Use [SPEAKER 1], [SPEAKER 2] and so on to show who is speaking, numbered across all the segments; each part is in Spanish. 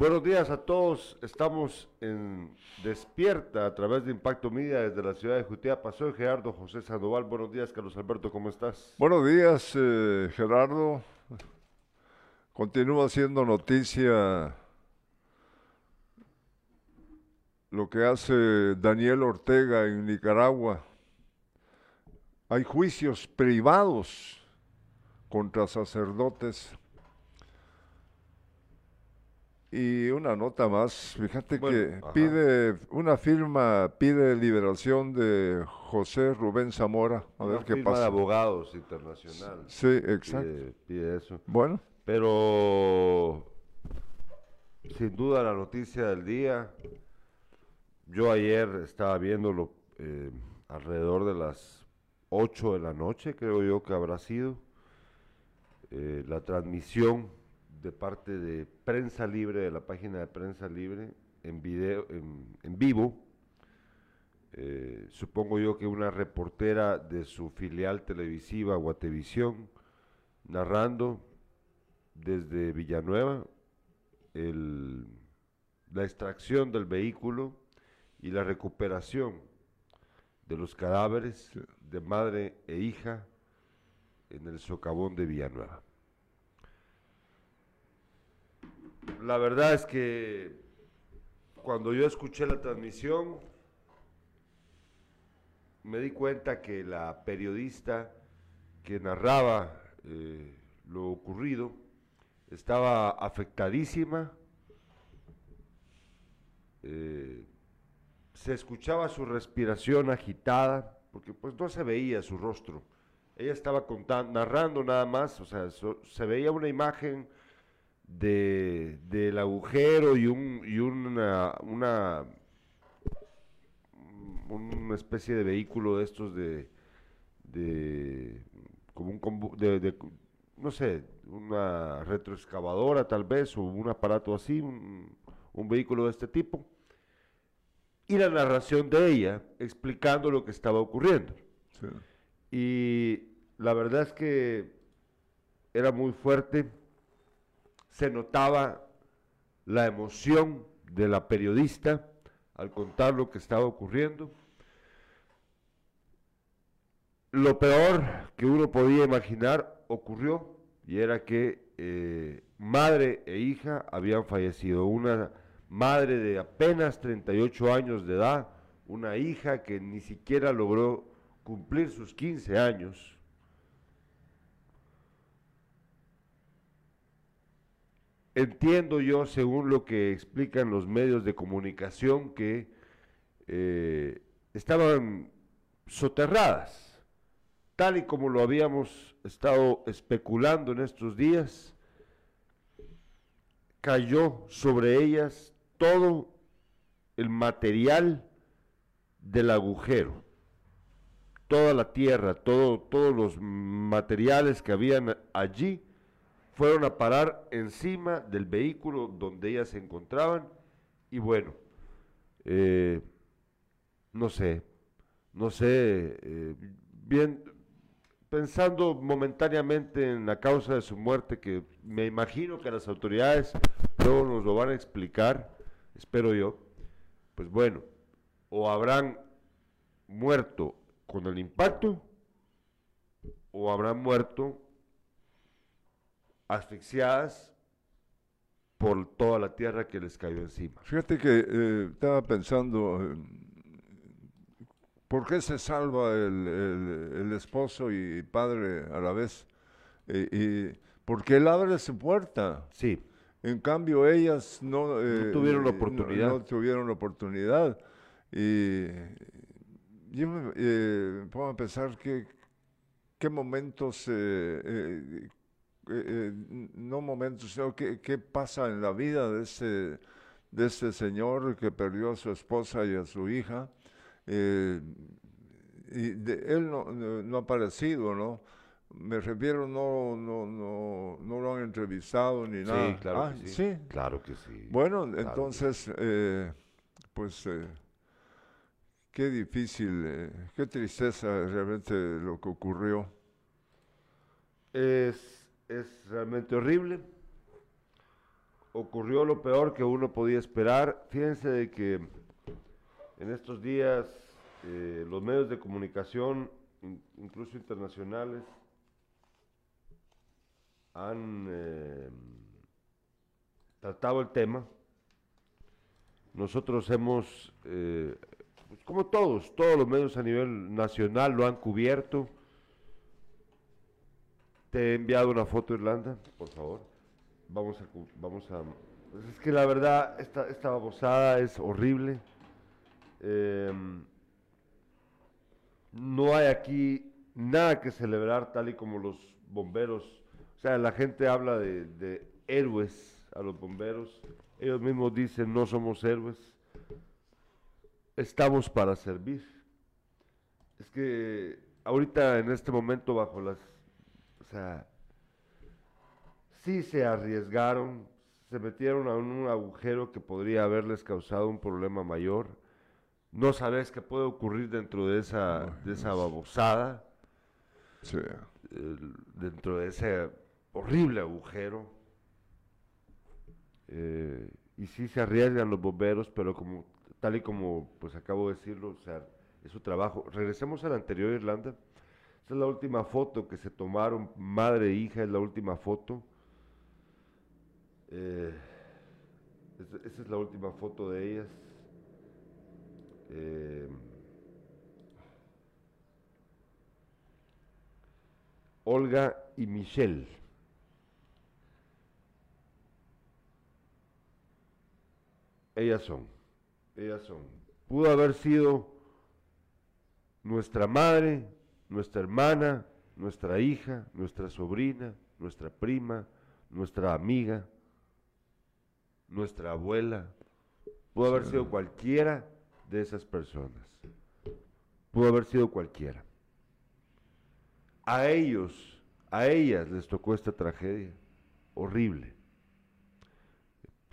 [SPEAKER 1] Buenos días a todos. Estamos en Despierta a través de Impacto Media desde la ciudad de Jutiapa. Soy Gerardo José Sandoval. Buenos días, Carlos Alberto. ¿Cómo estás?
[SPEAKER 2] Buenos días, eh, Gerardo. Continúa siendo noticia lo que hace Daniel Ortega en Nicaragua. Hay juicios privados contra sacerdotes y una nota más, fíjate que pide una firma, pide liberación de José Rubén Zamora. A ver qué pasa.
[SPEAKER 1] de abogados internacional.
[SPEAKER 2] Sí, exacto.
[SPEAKER 1] Pide, eso.
[SPEAKER 2] Bueno.
[SPEAKER 1] Pero sin duda la noticia del día. Yo ayer estaba viéndolo eh, alrededor de las 8 de la noche, creo yo que habrá sido, eh, la transmisión de parte de Prensa Libre, de la página de Prensa Libre, en video, en, vivo. Eh, supongo yo que una reportera de su filial televisiva, Guatevisión, narrando desde Villanueva la extracción del vehículo y la recuperación de los cadáveres de madre e hija en el socavón de Villanueva. La verdad es que cuando yo escuché la transmisión, me di cuenta que la periodista que narraba eh, lo ocurrido estaba afectadísima, eh, se escuchaba su respiración agitada, porque pues no se veía su rostro. Ella estaba contando, narrando nada más, o sea, se veía una imagen de, del agujero y, un, y una, una, una especie de vehículo de estos de, de como un de, no sé, una retroexcavadora tal vez, o un aparato así, un, vehículo de este tipo, y la narración de ella explicando lo que estaba ocurriendo. Y la verdad es que era muy fuerte se notaba la emoción de la periodista al contar lo que estaba ocurriendo. Lo peor que uno podía imaginar ocurrió y era que eh, madre e hija habían fallecido. Una madre de apenas 38 años de edad, una hija que ni siquiera logró cumplir sus 15 años Entiendo yo, según lo que explican los medios de comunicación, que eh, estaban soterradas, tal y como lo habíamos estado especulando en estos días, cayó sobre ellas todo el material del agujero, toda la tierra, todo, todos los materiales que habían allí fueron a parar encima del vehículo donde ellas se encontraban y bueno, eh, no sé, no sé, eh, bien, pensando momentáneamente en la causa de su muerte, que me imagino que las autoridades luego nos lo van a explicar, espero yo, pues bueno, o habrán muerto con el impacto o habrán muerto asfixiadas por toda la tierra que les cayó encima.
[SPEAKER 2] Fíjate que eh, estaba pensando, ¿por qué se salva el, esposo y padre a la vez? Eh, y, porque él abre su puerta.
[SPEAKER 1] Sí.
[SPEAKER 2] En cambio, ellas no,
[SPEAKER 1] eh, tuvieron la oportunidad.
[SPEAKER 2] No, tuvieron la oportunidad. Y yo me pongo a pensar que, qué momentos, eh, eh, no momentos, sino qué, qué, pasa en la vida de ese, de ese señor que perdió a su esposa y a su hija. Eh, y de, él no, no, ha aparecido, ¿no? Me refiero, no, no, no, no lo han entrevistado ni nada.
[SPEAKER 1] Sí, claro ah, que sí. Claro que sí.
[SPEAKER 2] Bueno, entonces, pues, qué difícil, qué tristeza realmente lo que ocurrió.
[SPEAKER 1] Es es realmente horrible. ocurrió lo peor que uno podía esperar. Fíjense de que en estos días eh, los medios de comunicación, incluso internacionales, han eh, tratado el tema. Nosotros hemos, eh, pues como todos, todos los medios a nivel nacional lo han cubierto. Te he enviado una foto, Irlanda, por favor. Vamos a, vamos a. Pues es que la verdad, esta, esta babosada es horrible. Em, no hay aquí nada que celebrar, tal y como los bomberos. O sea, la gente habla de, de héroes a los bomberos. Ellos mismos dicen, no somos héroes, estamos para servir. Es que ahorita en este momento bajo las, sea, sí se arriesgaron, se metieron a un agujero que podría haberles causado un problema mayor. No sabes qué puede ocurrir dentro de esa, de esa babosada, dentro de ese horrible agujero. Eh, y sí se arriesgan los bomberos, pero como tal y como pues acabo de decirlo, o sea, es su trabajo. Regresemos a la anterior Irlanda. Esta es la última foto que se tomaron, madre e hija, es la última foto. Eh, esa es la última foto de ellas. Eh, Olga y Michelle. Ellas son, ellas son. Pudo haber sido nuestra madre, nuestra hermana, nuestra hija, nuestra sobrina, nuestra prima, nuestra amiga, nuestra abuela. Pudo haber sido cualquiera de esas personas. Pudo haber sido cualquiera. A ellos, a ellas les tocó esta tragedia horrible.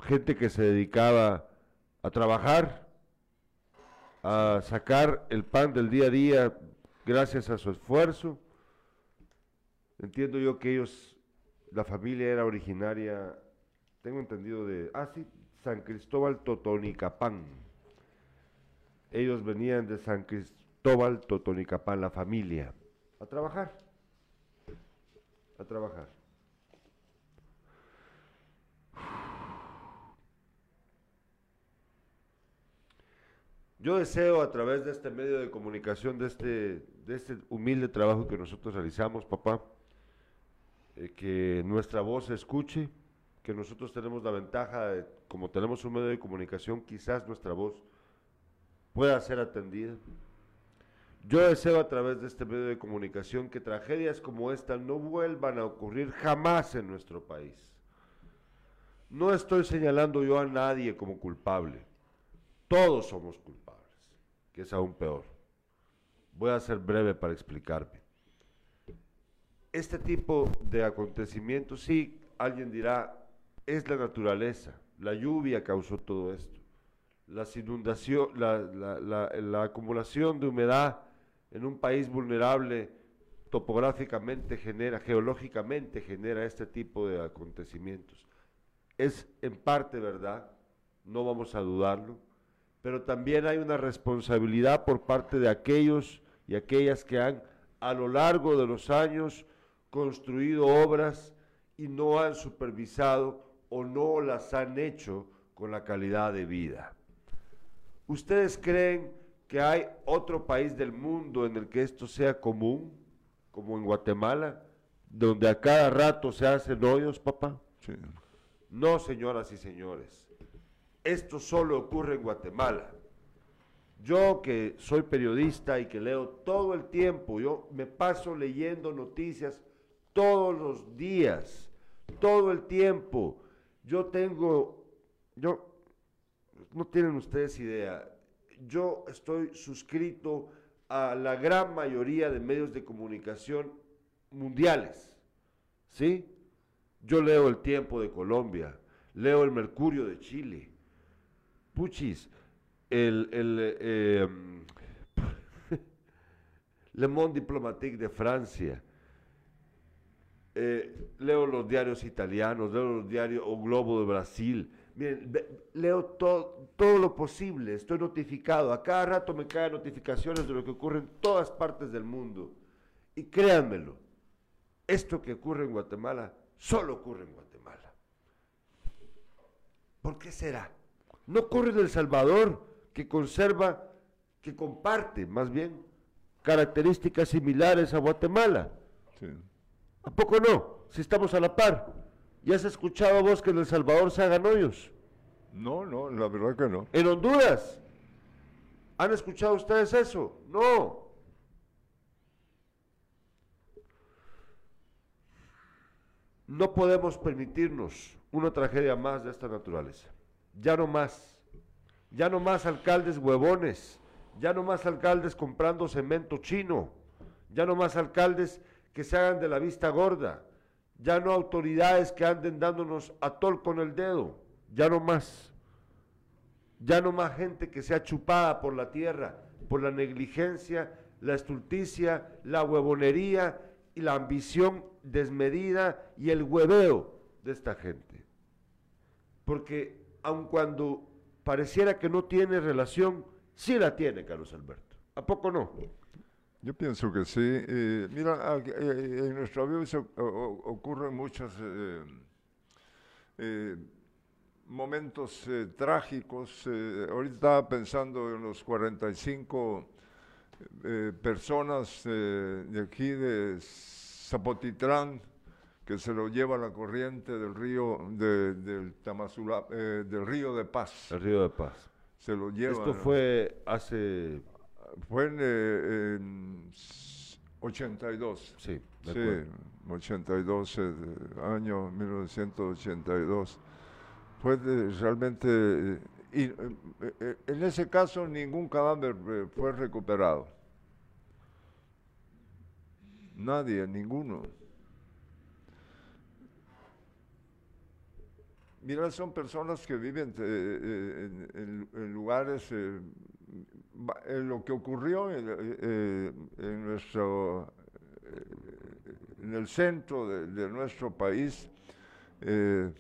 [SPEAKER 1] Gente que se dedicaba a trabajar, a sacar el pan del día a día gracias a su esfuerzo. Entiendo yo que ellos, la familia era originaria, tengo entendido de, ah sí, San Cristóbal Totonicapán. Ellos venían de San Cristóbal Totonicapán, la familia, a trabajar, a trabajar. Yo deseo a través de este medio de comunicación, de este, de este humilde trabajo que nosotros realizamos, papá, eh, que nuestra voz se escuche, que nosotros tenemos la ventaja, de, como tenemos un medio de comunicación, quizás nuestra voz pueda ser atendida. Yo deseo a través de este medio de comunicación que tragedias como esta no vuelvan a ocurrir jamás en nuestro país. No estoy señalando yo a nadie como culpable. Todos somos culpables que es aún peor. Voy a ser breve para explicarme. Este tipo de acontecimientos, sí, alguien dirá, es la naturaleza, la lluvia causó todo esto, las inundación, la, la acumulación de humedad en un país vulnerable topográficamente genera, geológicamente genera este tipo de acontecimientos. Es en parte verdad, no vamos a dudarlo, pero también hay una responsabilidad por parte de aquellos y aquellas que han a lo largo de los años construido obras y no han supervisado o no las han hecho con la calidad de vida. ¿Ustedes creen que hay otro país del mundo en el que esto sea común, como en Guatemala, donde a cada rato se hacen hoyos, papá? No, señoras y señores esto solo ocurre en Guatemala. Yo que soy periodista y que leo todo el tiempo, yo me paso leyendo noticias todos los días, todo el tiempo. Yo tengo, yo, no tienen ustedes idea, yo estoy suscrito a la gran mayoría de medios de comunicación mundiales, ¿sí? Yo leo El Tiempo de Colombia, leo El Mercurio de Chile, puchis, el, el eh, Le Monde Diplomatique de Francia, eh, leo los diarios italianos, leo los diarios O Globo de Brasil. Miren, leo todo lo posible, estoy notificado. A cada rato me caen notificaciones de lo que ocurre en todas partes del mundo. Y créanmelo, esto que ocurre en Guatemala solo ocurre en Guatemala. ¿Por qué será? No ocurre en El Salvador, que conserva, que comparte más bien características similares a Guatemala. ¿A poco no? Si estamos a la par. ¿Ya has escuchado vos que en El Salvador se hagan hoyos?
[SPEAKER 2] No, no, la verdad que no.
[SPEAKER 1] En Honduras. ¿Han escuchado ustedes eso? No. No podemos permitirnos una tragedia más de esta naturaleza. Ya no más. Ya no más alcaldes huevones. Ya no más alcaldes comprando cemento chino. Ya no más alcaldes que se hagan de la vista gorda. Ya no autoridades que anden dándonos a tol con el dedo. Ya no más. Ya no más gente que sea chupada por la tierra, por la negligencia, la estulticia, la huevonería y la ambición desmedida y el hueveo de esta gente. Porque aun cuando pareciera que no tiene relación, sí la tiene Carlos Alberto. ¿A poco no?
[SPEAKER 2] Yo pienso que sí. Eh, mira, eh, en nuestra vida ocurren muchas eh, momentos trágicos. ahorita estaba pensando en los 45 personas de aquí de Zapotitlán que se lo lleva la corriente del río del Tamazula, del río de Paz.
[SPEAKER 1] El río de Paz.
[SPEAKER 2] Se lo lleva.
[SPEAKER 1] Esto fue hace
[SPEAKER 2] fue en, 82.
[SPEAKER 1] Sí,
[SPEAKER 2] sí 82, eh, año 1982. Fue realmente... Eh, y, eh, en ese caso ningún cadáver fue recuperado. Nadie, ninguno. Mira, son personas que viven en, lugares lo que ocurrió en, eh, nuestro en el centro de, nuestro país eh,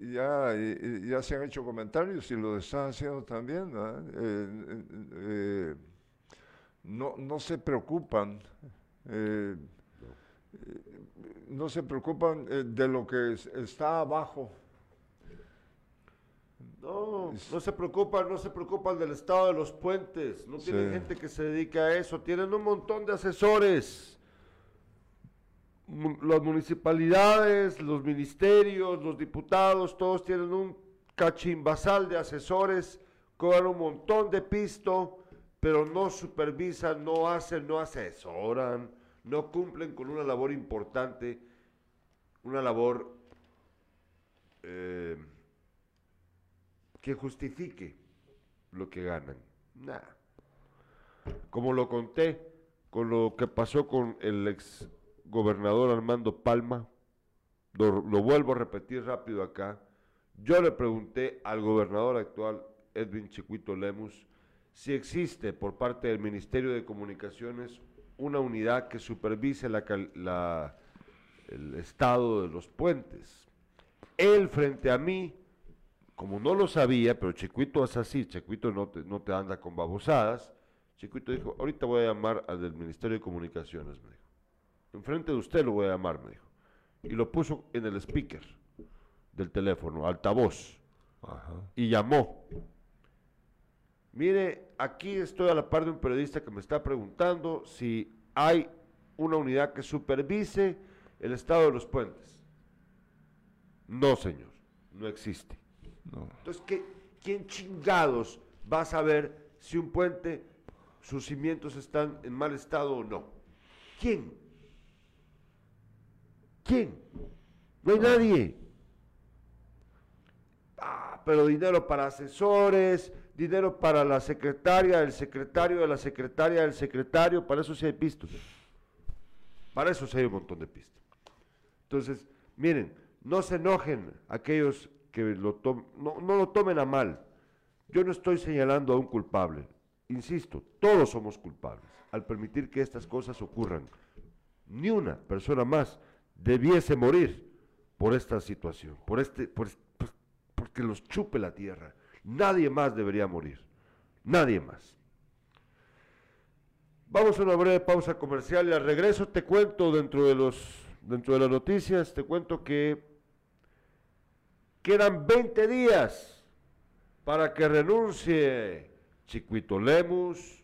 [SPEAKER 2] ya, ya se han hecho comentarios y lo están haciendo también eh, no, no se preocupan se preocupan de lo que está abajo.
[SPEAKER 1] No, no se preocupan, no se preocupan del estado de los puentes, no tienen gente que se dedique a eso, tienen un montón de asesores. Las municipalidades, los ministerios, los diputados, todos tienen un cachimbasal de asesores, cobran un montón de pisto, pero no supervisan, no hacen, no asesoran, no cumplen con una labor importante, una labor eh, que justifique lo que ganan. Nada. Como lo conté con lo que pasó con el ex gobernador Armando Palma, lo, vuelvo a repetir rápido acá. Yo le pregunté al gobernador actual, Edwin Chiquito Lemus, si existe por parte del Ministerio de Comunicaciones una unidad que supervise la, el estado de los puentes. Él frente a mí como no lo sabía, pero Chiquito es así, Chiquito no te, no te anda con babosadas, Chiquito dijo, ahorita voy a llamar al del Ministerio de Comunicaciones, me dijo. Enfrente de usted lo voy a llamar, me dijo. Y lo puso en el speaker del teléfono, altavoz. Y llamó. Mire, aquí estoy a la par de un periodista que me está preguntando si hay una unidad que supervise el estado de los puentes. No, señor, no existe. Entonces, ¿qué, ¿quién chingados va a saber si un puente, sus cimientos están en mal estado o no? ¿Quién? ¿Quién? No hay nadie. Ah, pero dinero para asesores, dinero para la secretaria, el secretario de la secretaria, del secretario, para eso sí hay pistos. Para eso sí hay un montón de pistas. Entonces, miren, no se enojen aquellos que lo no, no lo tomen a mal. Yo no estoy señalando a un culpable. Insisto, todos somos culpables al permitir que estas cosas ocurran. ni una persona más debiese morir por esta situación, por este, por, porque los chupe la tierra. Nadie más debería morir, nadie más. Vamos a una breve pausa comercial y al regreso te cuento dentro de los dentro de las noticias, te cuento que quedan 20 días para que renuncie Chiquito Lemus.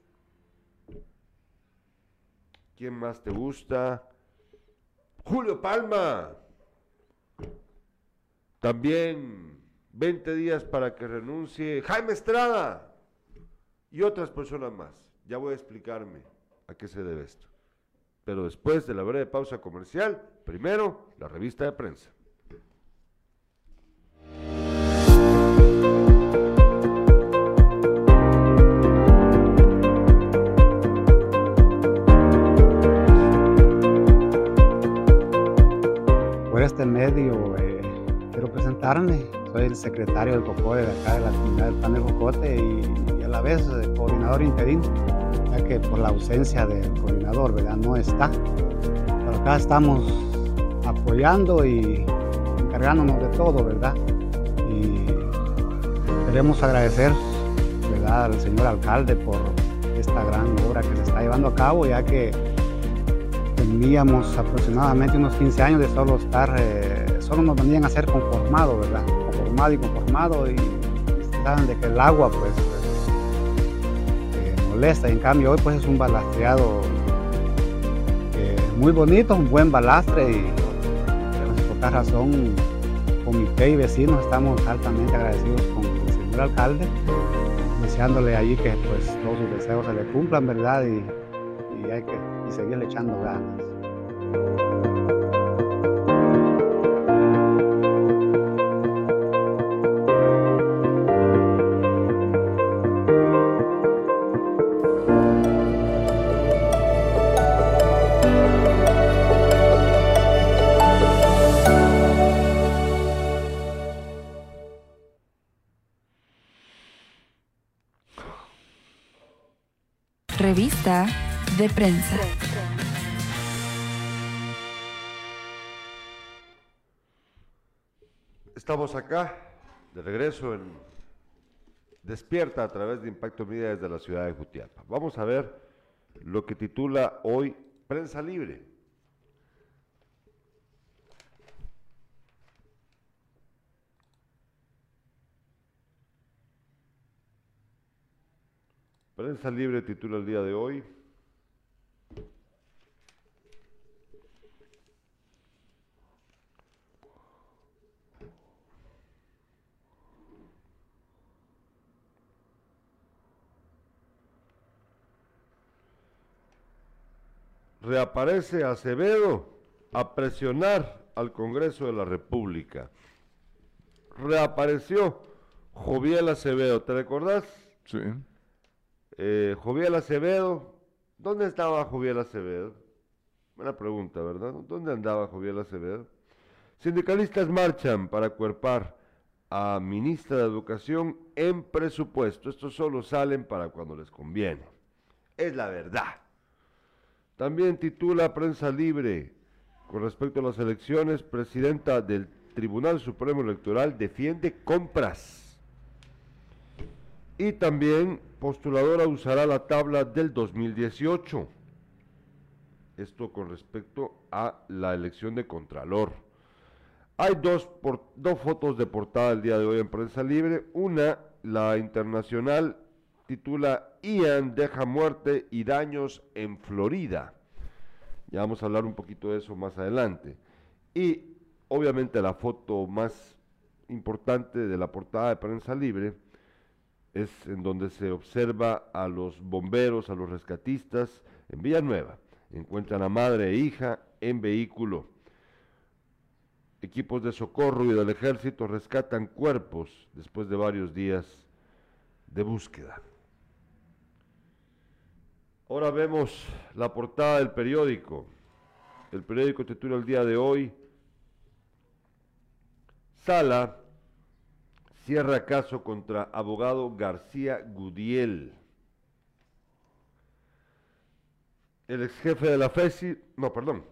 [SPEAKER 1] ¿Quién más te gusta? Julio Palma. También 20 días para que renuncie Jaime Estrada y otras personas más. Ya voy a explicarme a qué se debe esto. Pero después de la breve pausa comercial, primero la revista de prensa.
[SPEAKER 3] Por este medio eh, quiero presentarme. Soy el secretario del COCODE de acá de la comunidad del Pan de Jocote y, y a la vez eh, coordinador interino que por la ausencia del coordinador, ¿verdad? No está. Pero acá estamos apoyando y encargándonos de todo, ¿verdad? Y queremos agradecer, ¿verdad? Al señor alcalde por esta gran obra que se está llevando a cabo, ya que teníamos aproximadamente unos 15 años de solo estar, eh, solo nos venían a ser conformado, ¿verdad? Y conformado y saben de que el agua, pues, y en cambio hoy pues es un balastreado eh, muy bonito, un buen balastre y por esta razón comité y vecinos estamos altamente agradecidos con el señor alcalde, deseándole allí que pues todos sus deseos se le cumplan, ¿verdad? Y, y hay que y seguirle echando ganas.
[SPEAKER 4] De prensa.
[SPEAKER 1] Estamos acá, de regreso en Despierta a través de Impacto Media desde la ciudad de Jutiapa. Vamos a ver lo que titula hoy Prensa Libre. Prensa Libre titula el día de hoy. Reaparece Acevedo a presionar al Congreso de la República. Reapareció Joviel Acevedo, ¿te recordás?
[SPEAKER 2] Sí.
[SPEAKER 1] Eh, Joviel Acevedo, ¿dónde estaba Joviel Acevedo? Buena pregunta, ¿verdad? ¿Dónde andaba Joviel Acevedo? Sindicalistas marchan para cuerpar a ministra de Educación en presupuesto. Estos solo salen para cuando les conviene. Es la verdad. También titula Prensa Libre con respecto a las elecciones, presidenta del Tribunal Supremo Electoral defiende compras. Y también postuladora usará la tabla del 2018. Esto con respecto a la elección de Contralor. Hay dos, dos fotos de portada el día de hoy en Prensa Libre. Una, la internacional, titula Ian deja muerte y daños en Florida. Ya vamos a hablar un poquito de eso más adelante. Y obviamente la foto más importante de la portada de Prensa Libre es en donde se observa a los bomberos, a los rescatistas en Villanueva. Encuentran a madre e hija en vehículo. Equipos de socorro y del ejército rescatan cuerpos después de varios días de búsqueda. Ahora vemos la portada del periódico. El periódico titula el día de hoy, Sala cierra caso contra abogado García Gudiel. El ex jefe de la FESI, no, perdón,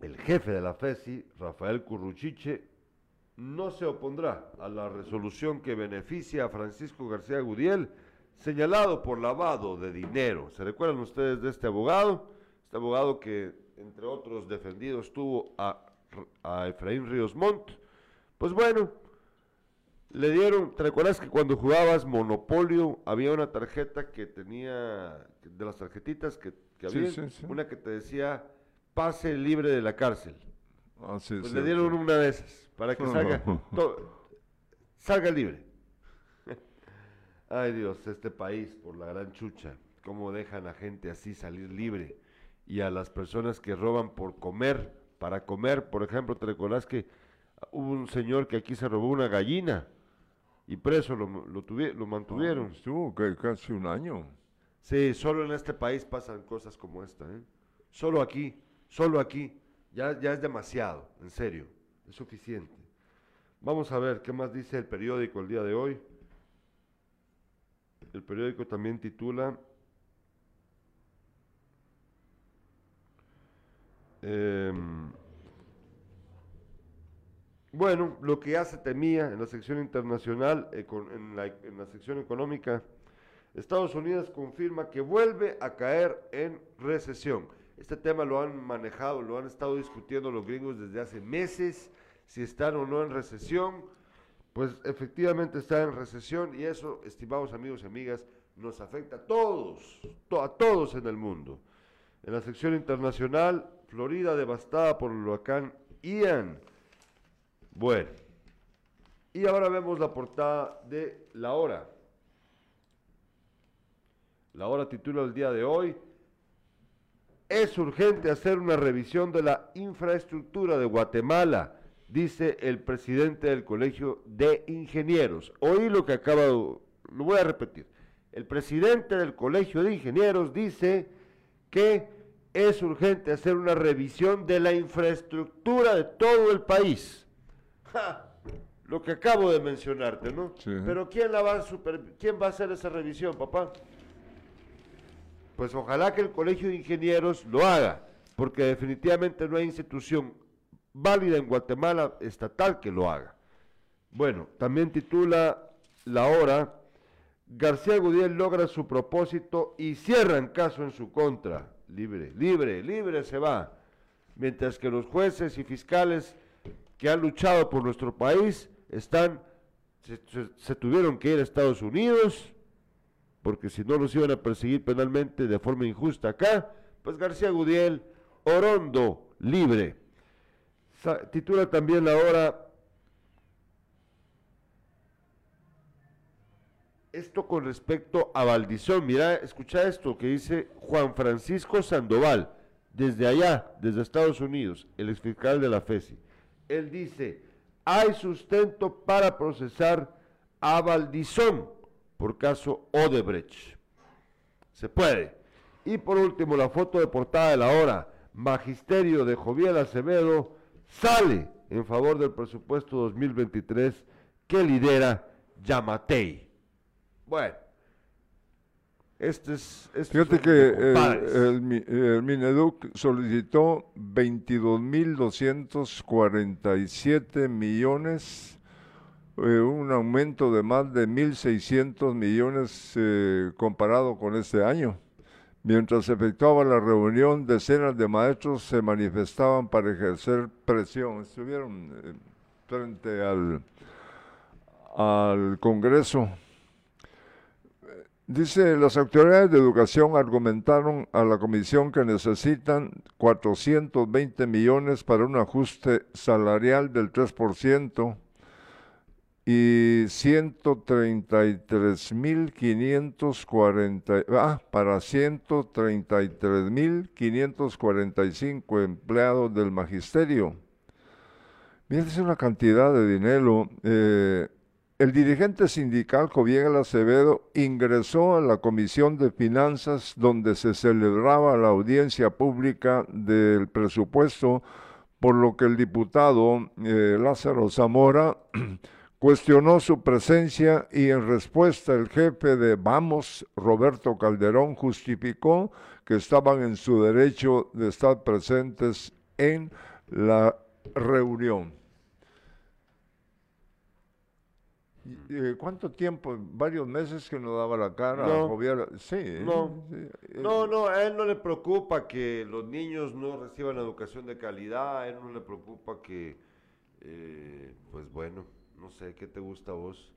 [SPEAKER 1] el jefe de la FESI, Rafael Curruchiche, no se opondrá a la resolución que beneficia a Francisco García Gudiel, señalado por lavado de dinero. ¿Se recuerdan ustedes de este abogado? Este abogado que, entre otros defendidos, tuvo a, a Efraín Ríos Montt. Pues bueno, le dieron, ¿te recuerdas que cuando jugabas Monopolio había una tarjeta que tenía, de las tarjetitas que, había, una que te decía pase libre de la cárcel? Ah, pues le dieron una de esas para que salga, salga libre. Ay Dios, este país por la gran chucha, cómo dejan a gente así salir libre y a las personas que roban por comer, para comer, por ejemplo, te recordás que hubo un señor que aquí se robó una gallina y preso lo, lo, lo mantuvieron. Ah,
[SPEAKER 2] estuvo casi un año.
[SPEAKER 1] Sí, solo en este país pasan cosas como esta, ¿eh? Solo aquí, solo aquí, ya, ya es demasiado, en serio es suficiente. Vamos a ver qué más dice el periódico el día de hoy. El periódico también titula em, bueno, lo que ya se temía en la sección internacional, eh, en, la, sección económica, Estados Unidos confirma que vuelve a caer en recesión. Este tema lo han manejado, lo han estado discutiendo los gringos desde hace meses si están o no en recesión, pues efectivamente está en recesión y eso, estimados amigos y amigas, nos afecta a todos, a todos en el mundo. En la sección internacional, Florida devastada por el huracán Ian. Bueno, y ahora vemos la portada de La Hora. La Hora titula el día de hoy, es urgente hacer una revisión de la infraestructura de Guatemala dice el presidente del Colegio de Ingenieros. Oí lo que acaba de, lo voy a repetir. El presidente del Colegio de Ingenieros dice que es urgente hacer una revisión de la infraestructura de todo el país. Lo que acabo de mencionarte, ¿no? Pero ¿quién, la va a super, ¿quién va a hacer esa revisión, papá? Pues ojalá que el Colegio de Ingenieros lo haga, porque definitivamente no hay institución válida en Guatemala estatal que lo haga. Bueno, también titula La Hora, García Gudiel logra su propósito y cierran caso en su contra. Libre, libre, libre se va. Mientras que los jueces y fiscales que han luchado por nuestro país están, se, tuvieron que ir a Estados Unidos, porque si no los iban a perseguir penalmente de forma injusta acá, pues García Gudiel, Orondo, libre titula también la hora esto con respecto a Valdizón. Mira, escucha esto que dice Juan Francisco Sandoval, desde allá, desde Estados Unidos, el exfiscal de la FESI. Él dice, hay sustento para procesar a Valdizón por caso Odebrecht. Se puede. Y por último, la foto de portada de la hora, Magisterio de Joviel Acevedo, sale en favor del presupuesto 2023 que lidera Yamatei. Bueno, este es...
[SPEAKER 2] Este Fíjate que el, Mineduc solicitó 22.247 millones, eh, un aumento de más de 1.600 millones eh, comparado con este año. Mientras se efectuaba la reunión, decenas de maestros se manifestaban para ejercer presión. Estuvieron eh, frente al, al Congreso. Dice, las autoridades de educación argumentaron a la comisión que necesitan 420 millones para un ajuste salarial del 3% y 133.540, ah, para 133.545 empleados del magisterio. Miren, es una cantidad de dinero. Eh, el dirigente sindical Joviel Acevedo ingresó a la Comisión de Finanzas donde se celebraba la audiencia pública del presupuesto, por lo que el diputado eh, Lázaro Zamora cuestionó su presencia y en respuesta el jefe de Vamos, Roberto Calderón, justificó que estaban en su derecho de estar presentes en la reunión. Eh, ¿Cuánto tiempo? ¿Varios meses que no daba la cara?
[SPEAKER 1] No.
[SPEAKER 2] Sí.
[SPEAKER 1] No.
[SPEAKER 2] Sí, eh,
[SPEAKER 1] No, no, a él no le preocupa que los niños no reciban educación de calidad, a él no le preocupa que, eh, pues bueno, no sé, ¿qué te gusta a vos?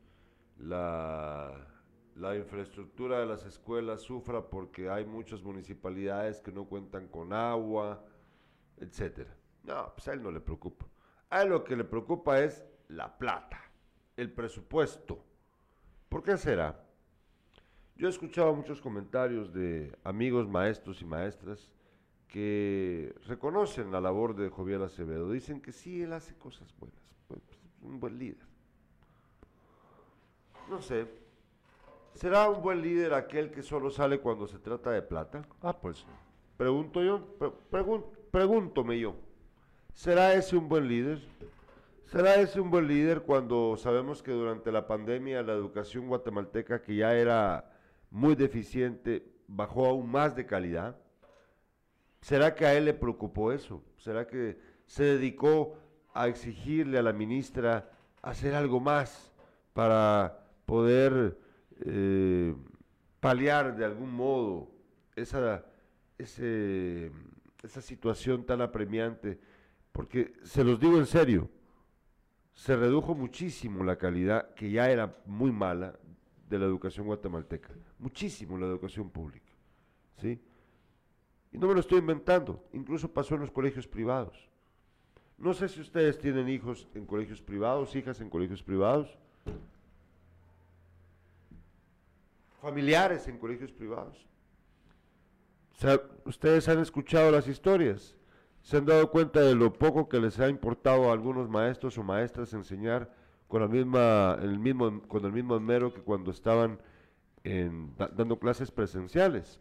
[SPEAKER 1] La, la infraestructura de las escuelas sufra porque hay muchas municipalidades que no cuentan con agua, etcétera. No, pues a él no le preocupa. A él lo que le preocupa es la plata, el presupuesto. ¿Por qué será? Yo he escuchado muchos comentarios de amigos maestros y maestras que reconocen la labor de Joviel Acevedo. Dicen que sí, él hace cosas buenas. Pues, un buen líder. No sé. ¿Será un buen líder aquel que solo sale cuando se trata de plata?
[SPEAKER 2] Ah, pues.
[SPEAKER 1] Pregunto yo, pre- pregun- pregúntome yo. ¿Será ese un buen líder? ¿Será ese un buen líder cuando sabemos que durante la pandemia la educación guatemalteca, que ya era muy deficiente, bajó aún más de calidad? ¿Será que a él le preocupó eso? ¿Será que se dedicó a exigirle a la ministra hacer algo más para poder eh, paliar de algún modo esa, esa situación tan apremiante? Porque se los digo en serio, se redujo muchísimo la calidad, que ya era muy mala, de la educación guatemalteca. Muchísimo la educación pública. ¿Sí? Y no me lo estoy inventando, incluso pasó en los colegios privados. No sé si ustedes tienen hijos en colegios privados, hijas en colegios privados, familiares en colegios privados. O sea, ustedes han escuchado las historias, se han dado cuenta de lo poco que les ha importado a algunos maestros o maestras enseñar con la misma, el mismo, con el mismo esmero que cuando estaban dando clases presenciales.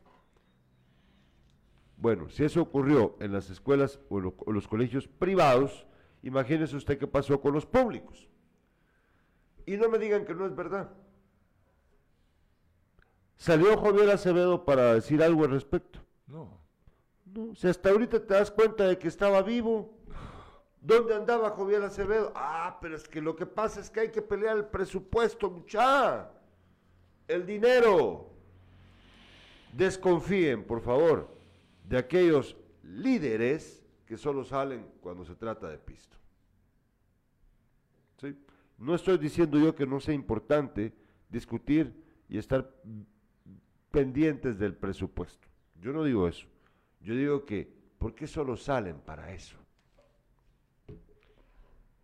[SPEAKER 1] Bueno, si eso ocurrió en las escuelas o, o los colegios privados, imagínese usted qué pasó con los públicos. Y no me digan que no es verdad. Salió Javier Acevedo para decir algo al respecto.
[SPEAKER 2] No.
[SPEAKER 1] Si hasta ahorita te das cuenta de que estaba vivo. ¿Dónde andaba Javier Acevedo? Ah, pero es que lo que pasa es que hay que pelear el presupuesto, mucha. El dinero. Desconfíen, por favor, de aquellos líderes que solo salen cuando se trata de pisto. ¿Sí? No estoy diciendo yo que no sea importante discutir y estar pendientes del presupuesto. Yo no digo eso. Yo digo que, ¿por qué solo salen para eso?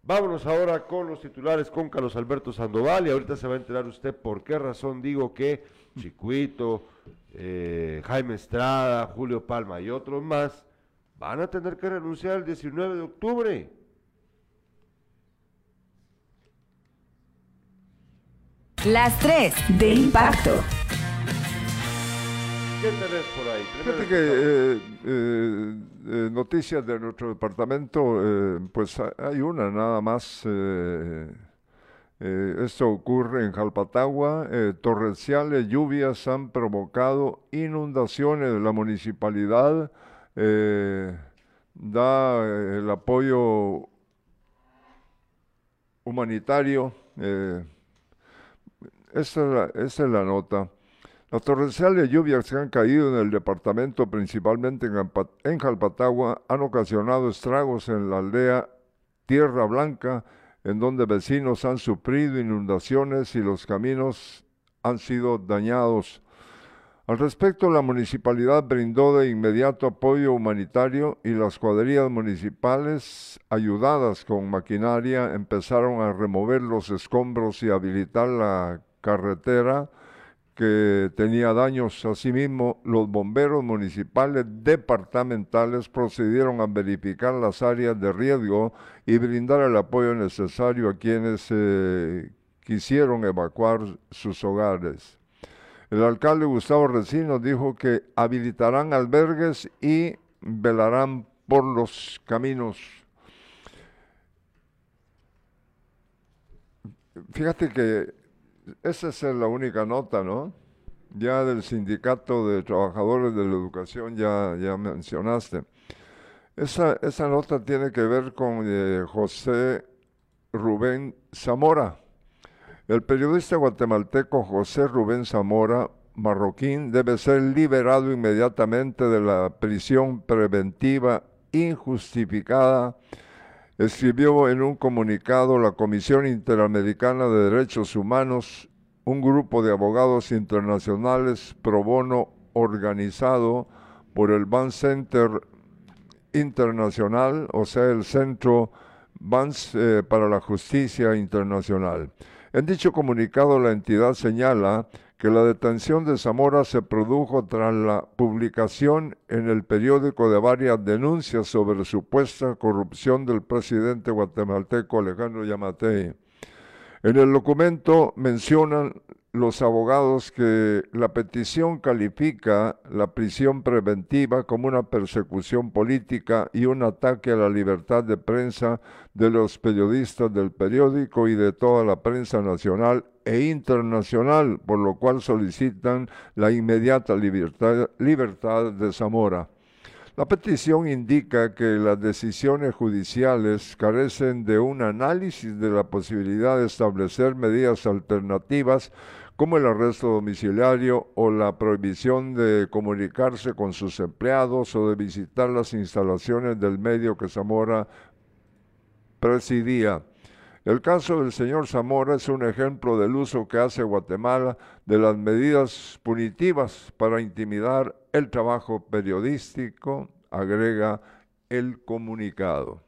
[SPEAKER 1] Vámonos ahora con los titulares con Carlos Alberto Sandoval y ahorita se va a enterar usted por qué razón digo que Chicuito, eh, Jaime Estrada, Julio Palma y otros más van a tener que renunciar el 19 de octubre.
[SPEAKER 4] Las 3 de impacto.
[SPEAKER 1] ¿Qué tenés por ahí?
[SPEAKER 2] Fíjate que eh, eh, eh, noticias de nuestro departamento, eh, pues ha- hay una nada más. esto ocurre en Jalpatagua. torrenciales lluvias han provocado inundaciones de la municipalidad. da el apoyo humanitario. esa es la- esa es la nota. Las torrenciales lluvias que han caído en el departamento, principalmente en, Jalpatagua, han ocasionado estragos en la aldea Tierra Blanca, en donde vecinos han sufrido inundaciones y los caminos han sido dañados. Al respecto, la municipalidad brindó de inmediato apoyo humanitario y las cuadrillas municipales, ayudadas con maquinaria, empezaron a remover los escombros y habilitar la carretera que tenía daños. Asimismo, los bomberos municipales departamentales procedieron a verificar las áreas de riesgo y brindar el apoyo necesario a quienes eh, quisieron evacuar sus hogares. El alcalde Gustavo Recinos dijo que habilitarán albergues y velarán por los caminos. Fíjate que esa es la única nota, ¿no? Ya del sindicato de trabajadores de la educación ya, ya mencionaste. Esa, esa nota tiene que ver con eh, José Rubén Zamora. El periodista guatemalteco José Rubén Zamora Marroquín debe ser liberado inmediatamente de la prisión preventiva injustificada, escribió en un comunicado la Comisión Interamericana de Derechos Humanos, un grupo de abogados internacionales pro bono organizado por el Ban Center Internacional, o sea, el Centro Bans eh, para la Justicia Internacional. En dicho comunicado, la entidad señala que la detención de Zamora se produjo tras la publicación en el periódico de varias denuncias sobre supuesta corrupción del presidente guatemalteco Alejandro Yamatei. En el documento mencionan los abogados que la petición califica la prisión preventiva como una persecución política y un ataque a la libertad de prensa de los periodistas del periódico y de toda la prensa nacional e internacional, por lo cual solicitan la inmediata libertad, de Zamora. La petición indica que las decisiones judiciales carecen de un análisis de la posibilidad de establecer medidas alternativas como el arresto domiciliario o la prohibición de comunicarse con sus empleados o de visitar las instalaciones del medio que Zamora presidía. El caso del señor Zamora es un ejemplo del uso que hace Guatemala de las medidas punitivas para intimidar el trabajo periodístico, agrega el comunicado.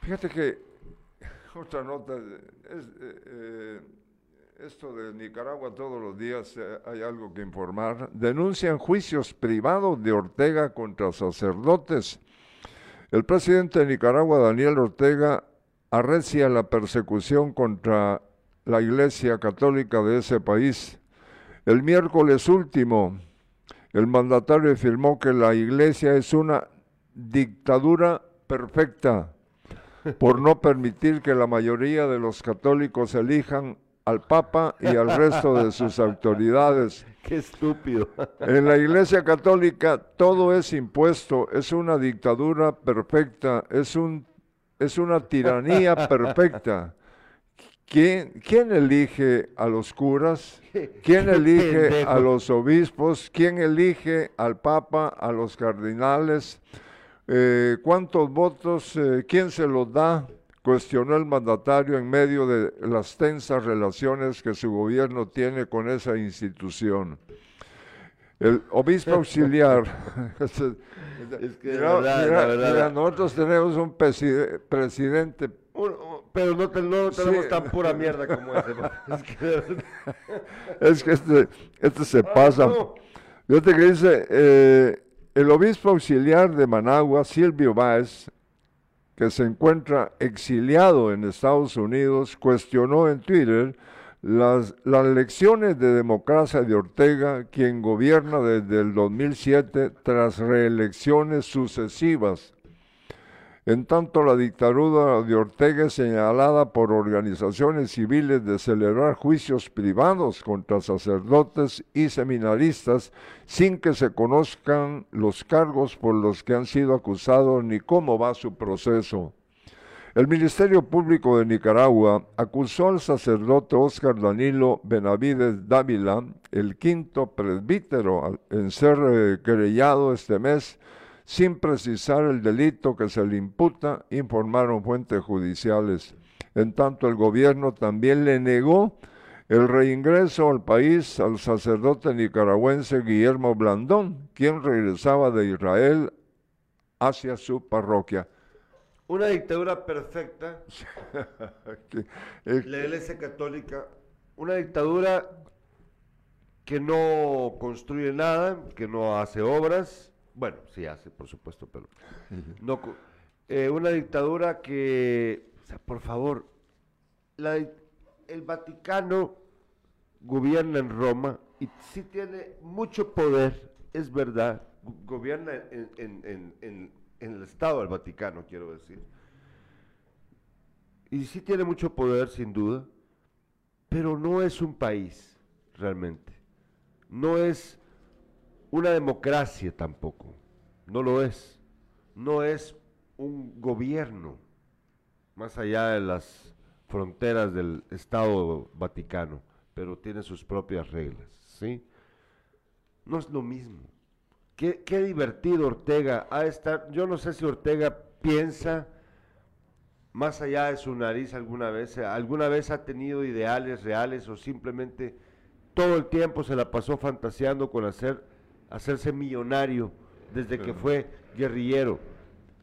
[SPEAKER 2] Fíjate que otra nota, es, eh, eh, esto de Nicaragua todos los días eh, hay algo que informar. Denuncian juicios privados de Ortega contra sacerdotes. El presidente de Nicaragua, Daniel Ortega, arrecia la persecución contra la Iglesia Católica de ese país. El miércoles último, el mandatario afirmó que la Iglesia es una dictadura perfecta por no permitir que la mayoría de los católicos elijan al Papa y al resto de sus autoridades.
[SPEAKER 1] Qué estúpido.
[SPEAKER 2] En la Iglesia Católica todo es impuesto, es una dictadura perfecta, es, un, es una tiranía perfecta. ¿Quién, ¿Quién, elige a los curas? ¿Quién elige a los obispos? ¿Quién elige al Papa, a los cardinales? Eh, ¿Cuántos votos? Eh, ¿Quién se los da? Cuestionó el mandatario en medio de las tensas relaciones que su gobierno tiene con esa institución. El obispo auxiliar. es que nosotros tenemos un presidente.
[SPEAKER 1] pero no, tenemos tan pura mierda como ese. es que,
[SPEAKER 2] es que este, este se pasa. Fíjate que dice. Eh, el obispo auxiliar de Managua, Silvio Báez, que se encuentra exiliado en Estados Unidos, cuestionó en Twitter las, las lecciones de democracia de Ortega, quien gobierna desde el 2007 tras reelecciones sucesivas en tanto, la dictadura de Ortega es señalada por organizaciones civiles de celebrar juicios privados contra sacerdotes y seminaristas sin que se conozcan los cargos por los que han sido acusados ni cómo va su proceso. El Ministerio Público de Nicaragua acusó al sacerdote Óscar Danilo Benavides Dávila, el quinto presbítero, en ser eh, querellado este mes sin precisar el delito que se le imputa, informaron fuentes judiciales. En tanto, el gobierno también le negó el reingreso al país al sacerdote nicaragüense Guillermo Blandón, quien regresaba de Israel hacia su parroquia.
[SPEAKER 1] Una dictadura perfecta, la Iglesia Católica, una dictadura que no construye nada, que no hace obras, bueno, sí hace, por supuesto, pero no, eh, una dictadura que, o sea, por favor, el Vaticano gobierna en Roma y sí tiene mucho poder, es verdad, gobierna en, en el Estado del Vaticano, quiero decir. Y sí tiene mucho poder, sin duda, pero no es un país, realmente. No es una democracia tampoco. no lo es. No es un gobierno más allá de las fronteras del Estado Vaticano, pero tiene sus propias reglas, ¿sí? No es lo mismo. Qué, qué divertido Ortega ha estar. Yo no sé si Ortega piensa más allá de su nariz alguna vez, alguna vez ha tenido ideales reales o simplemente todo el tiempo se la pasó fantaseando con hacer, hacerse millonario desde que fue guerrillero.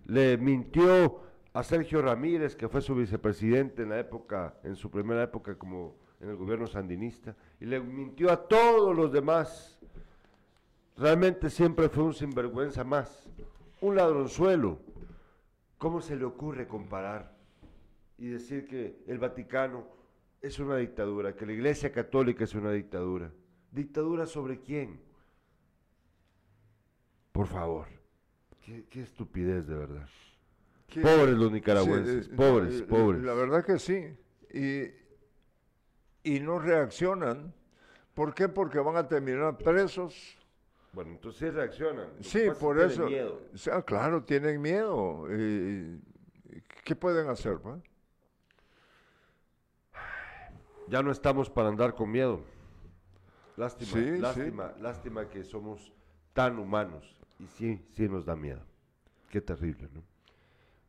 [SPEAKER 1] Le mintió a Sergio Ramírez, que fue su vicepresidente en la época, en su primera época como en el gobierno sandinista, y le mintió a todos los demás. Realmente siempre fue un sinvergüenza más, un ladronzuelo. ¿Cómo se le ocurre comparar y decir que el Vaticano es una dictadura, que la Iglesia Católica es una dictadura? ¿Dictadura sobre quién? Por favor, qué, qué estupidez de verdad.
[SPEAKER 2] Que-
[SPEAKER 1] Pobres los nicaragüenses,
[SPEAKER 2] Sí, eh,
[SPEAKER 1] pobres,
[SPEAKER 2] eh,
[SPEAKER 1] pobres.
[SPEAKER 2] La verdad que sí. Y, y no reaccionan. ¿Por qué? Porque van a terminar presos.
[SPEAKER 1] Bueno, entonces sí reaccionan.
[SPEAKER 2] Sí, por eso.
[SPEAKER 1] miedo.
[SPEAKER 2] O sea, claro, tienen miedo. Y- ¿Qué pueden hacer? pues?
[SPEAKER 1] Ya no estamos para andar con miedo. Lástima,
[SPEAKER 2] Sí, sí.
[SPEAKER 1] lástima, lástima que somos tan humanos. Y sí, sí nos da miedo. Qué terrible, ¿no?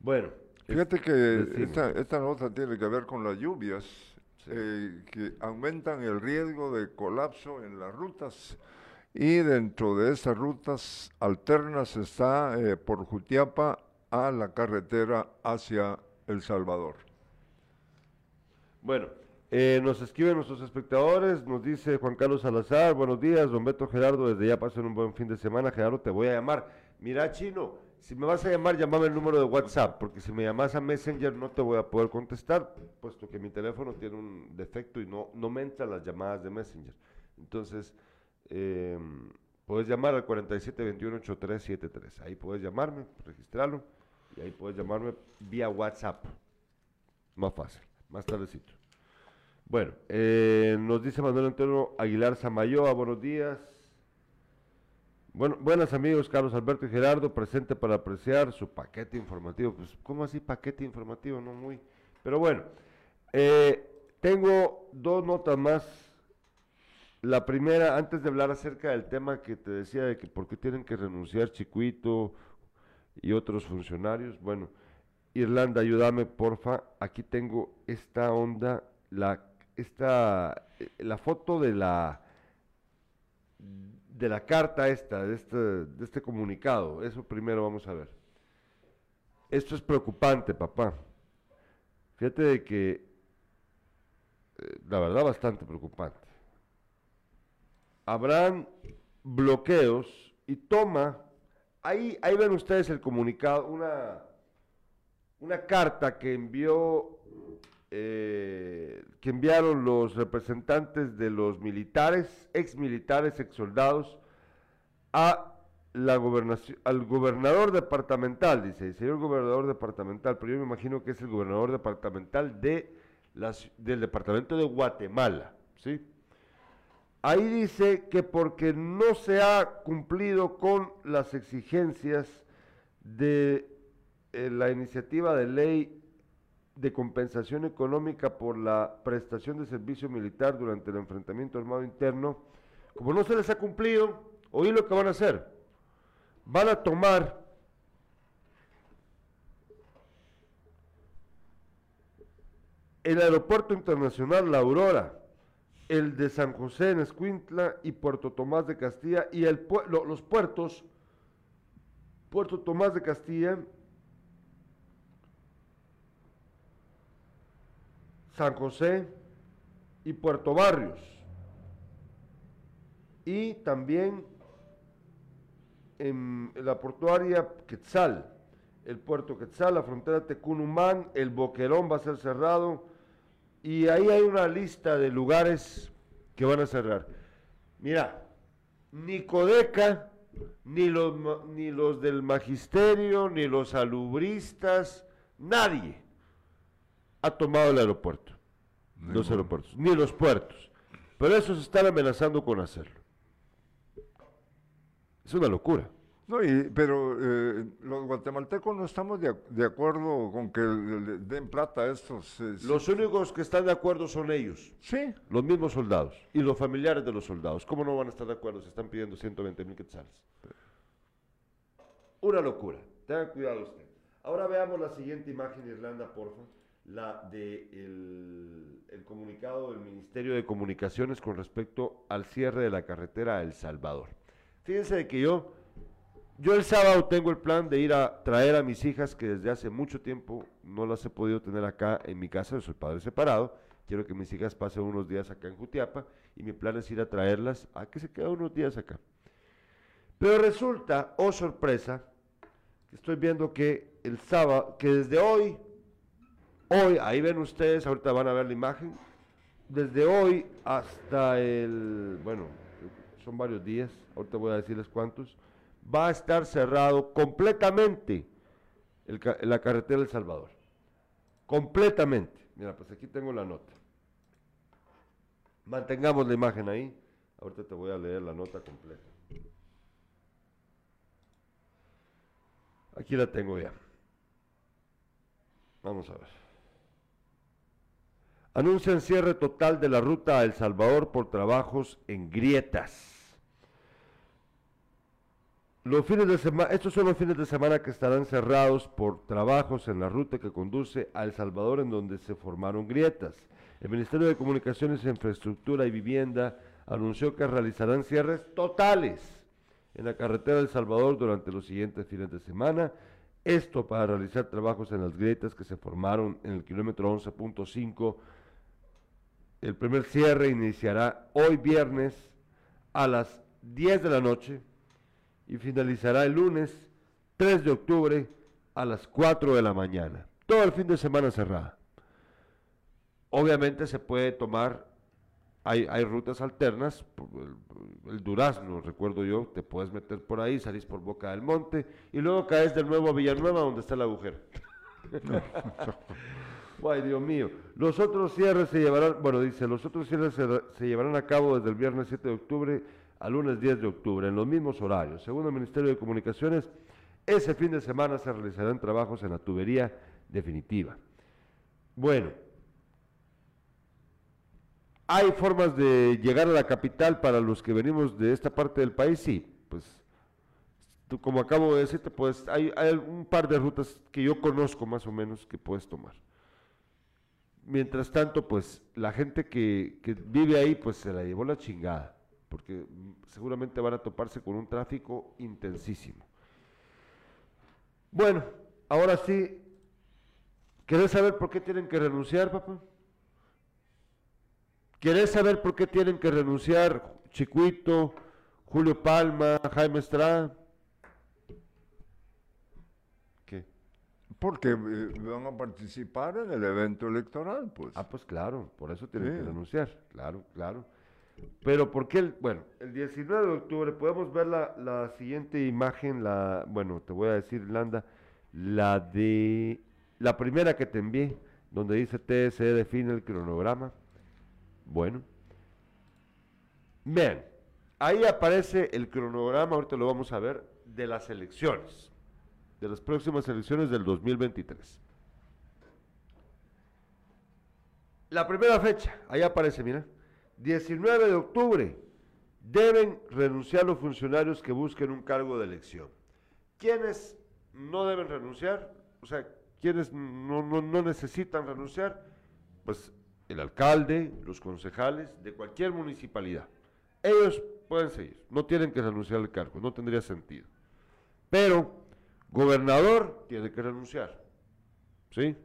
[SPEAKER 1] Bueno. es-
[SPEAKER 2] Fíjate que
[SPEAKER 1] decime.
[SPEAKER 2] esta, esta nota tiene que ver con las lluvias eh, que aumentan el riesgo de colapso en las rutas y dentro de estas rutas alternas está eh, por Jutiapa a la carretera hacia El Salvador.
[SPEAKER 1] Bueno, eh, nos escriben nuestros espectadores, nos dice Juan Carlos Salazar, buenos días, don Beto Gerardo, desde ya pasen un buen fin de semana, Gerardo, te voy a llamar. Mira, Chino, si me vas a llamar, llámame el número de WhatsApp, porque si me llamas a Messenger no te voy a poder contestar, puesto que mi teléfono tiene un defecto y no, no me entran las llamadas de Messenger. Entonces, eh, puedes llamar al 4721-8373, ahí puedes llamarme, registrarlo, y ahí puedes llamarme vía WhatsApp. Más fácil, más tardecito. Bueno, eh, nos dice Manuel Antonio Aguilar Samayoa, buenos días. Bueno, buenas amigos, Carlos Alberto y Gerardo, presente para apreciar su paquete informativo. Pues, ¿cómo así paquete informativo? No muy. Pero bueno, eh, tengo dos notas más. La primera, antes de hablar acerca del tema que te decía de que por qué tienen que renunciar Chicuito y otros funcionarios. Bueno, Irlanda, ayúdame, porfa. Aquí tengo esta onda, la, esta, eh, la foto de la, de la carta esta, de este, de este comunicado. Eso primero vamos a ver. Esto es preocupante, papá. Fíjate de que, eh, la verdad, bastante preocupante. Habrán bloqueos y toma, ahí, ahí ven ustedes el comunicado, una, una carta que envió eh, que enviaron los representantes de los militares, ex militares, ex soldados, a la gobernación, al gobernador departamental, dice, el señor gobernador departamental, pero yo me imagino que es el gobernador departamental de la del departamento de Guatemala, ¿sí? Ahí dice que porque no se ha cumplido con las exigencias de eh, la iniciativa de ley de compensación económica por la prestación de servicio militar durante el enfrentamiento armado interno, como no se les ha cumplido, oí lo que van a hacer. Van a tomar el aeropuerto internacional La Aurora, el de San José en Escuintla y Puerto Tomás de Castilla y el los puertos, Puerto Tomás de Castilla, San José y Puerto Barrios. Y también en la portuaria Quetzal, el puerto Quetzal, la frontera Tecunumán, el Boquerón va a ser cerrado y ahí hay una lista de lugares que van a cerrar. Mira, ni Codeca, ni los, ni los del magisterio, ni los salubristas, nadie ha tomado el aeropuerto, los aeropuertos, ni los puertos. Pero esos están amenazando con hacerlo. Es una locura.
[SPEAKER 2] No, y, pero eh, los guatemaltecos no estamos de, ac- de acuerdo con que le- le den plata a estos. eh,
[SPEAKER 1] Los únicos que están de acuerdo son ellos,
[SPEAKER 2] sí,
[SPEAKER 1] los mismos soldados y los familiares de los soldados. ¿Cómo no van a estar de acuerdo si están pidiendo 120 mil quetzales? Una locura. Tenga cuidado usted. Ahora veamos la siguiente imagen, Irlanda, porfa. La de el, comunicado del Ministerio de Comunicaciones con respecto al cierre de la carretera a El Salvador. Fíjense que yo, yo el sábado tengo el plan de ir a traer a mis hijas que desde hace mucho tiempo no las he podido tener acá en mi casa, yo soy padre separado. Quiero que mis hijas pasen unos días acá en Jutiapa y mi plan es ir a traerlas a que se queden unos días acá. Pero resulta, oh sorpresa, que estoy viendo que el sábado, que desde hoy, hoy, ahí ven ustedes, ahorita van a ver la imagen, desde hoy hasta el, bueno, son varios días, ahorita voy a decirles cuántos, va a estar cerrado completamente el la carretera del Salvador. Completamente. Mira, pues aquí tengo la nota. Mantengamos la imagen ahí. Ahorita te voy a leer la nota completa. Aquí la tengo ya. Vamos a ver. Anuncian cierre total de la ruta a El Salvador por trabajos en grietas. Los fines de estos son los fines de semana que estarán cerrados por trabajos en la ruta que conduce a El Salvador en donde se formaron grietas. El Ministerio de Comunicaciones, Infraestructura y Vivienda anunció que realizarán cierres totales en la carretera de El Salvador durante los siguientes fines de semana. Esto para realizar trabajos en las grietas que se formaron en el kilómetro 11.5. El primer cierre iniciará hoy viernes a las 10 de la noche y finalizará el lunes 3 de octubre a las 4 de la mañana. Todo el fin de semana cerrada. Obviamente se puede tomar, hay, rutas alternas, el, el Durazno, recuerdo yo, te puedes meter por ahí, salís por Boca del Monte y luego caes de nuevo a Villanueva donde está el agujero. Ay, Dios mío. Los otros cierres se llevarán, bueno, dice, los otros cierres se, llevarán a cabo desde el viernes 7 de octubre al lunes 10 de octubre, en los mismos horarios. Según el Ministerio de Comunicaciones, ese fin de semana se realizarán trabajos en la tubería definitiva. Bueno, ¿hay formas de llegar a la capital para los que venimos de esta parte del país? Sí, pues como acabo de decirte, pues hay un par de rutas que yo conozco más o menos que puedes tomar. Mientras tanto, pues la gente que, vive ahí, pues se la llevó la chingada, porque seguramente van a toparse con un tráfico intensísimo. Bueno, ahora sí, ¿querés saber por qué tienen que renunciar, papá? ¿Querés saber por qué tienen que renunciar Chicuito, Julio Palma, Jaime Estrada?
[SPEAKER 2] Porque eh, van a participar en el evento electoral, pues.
[SPEAKER 1] Ah, pues claro, por eso tienen que
[SPEAKER 2] Sí.
[SPEAKER 1] renunciar, claro, claro. Pero ¿por qué? El, bueno, el 19 de octubre podemos ver la, la siguiente imagen, la, bueno, te voy a decir, Landa, la de, la primera que te envié, donde dice TSE define el cronograma. Bueno. Vean, ahí aparece el cronograma, ahorita lo vamos a ver, de las elecciones, de las próximas elecciones del 2023. La primera fecha, ahí aparece, mira, 19 de octubre, deben renunciar los funcionarios que busquen un cargo de elección. ¿Quiénes no deben renunciar? O sea, ¿quiénes no, no, no necesitan renunciar? Pues el alcalde, los concejales de cualquier municipalidad. Ellos pueden seguir, no tienen que renunciar al cargo, no tendría sentido. Pero gobernador tiene que renunciar. ¿Sí?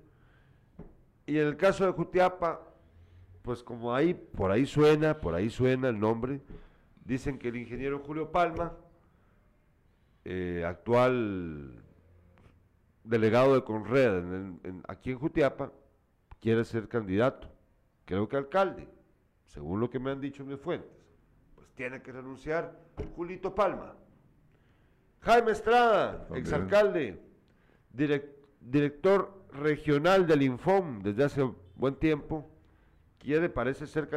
[SPEAKER 1] Y en el caso de Jutiapa, pues como ahí, por ahí suena, por ahí suena el nombre, dicen que el ingeniero Julio Palma, eh, actual delegado de Conred en en- aquí en Jutiapa, quiere ser candidato, creo que alcalde, según lo que me han dicho mis fuentes. Pues tiene que renunciar Julito Palma. Jaime Estrada,
[SPEAKER 2] También.
[SPEAKER 1] exalcalde, direc- director regional del Infom desde hace buen tiempo, quiere, parece ser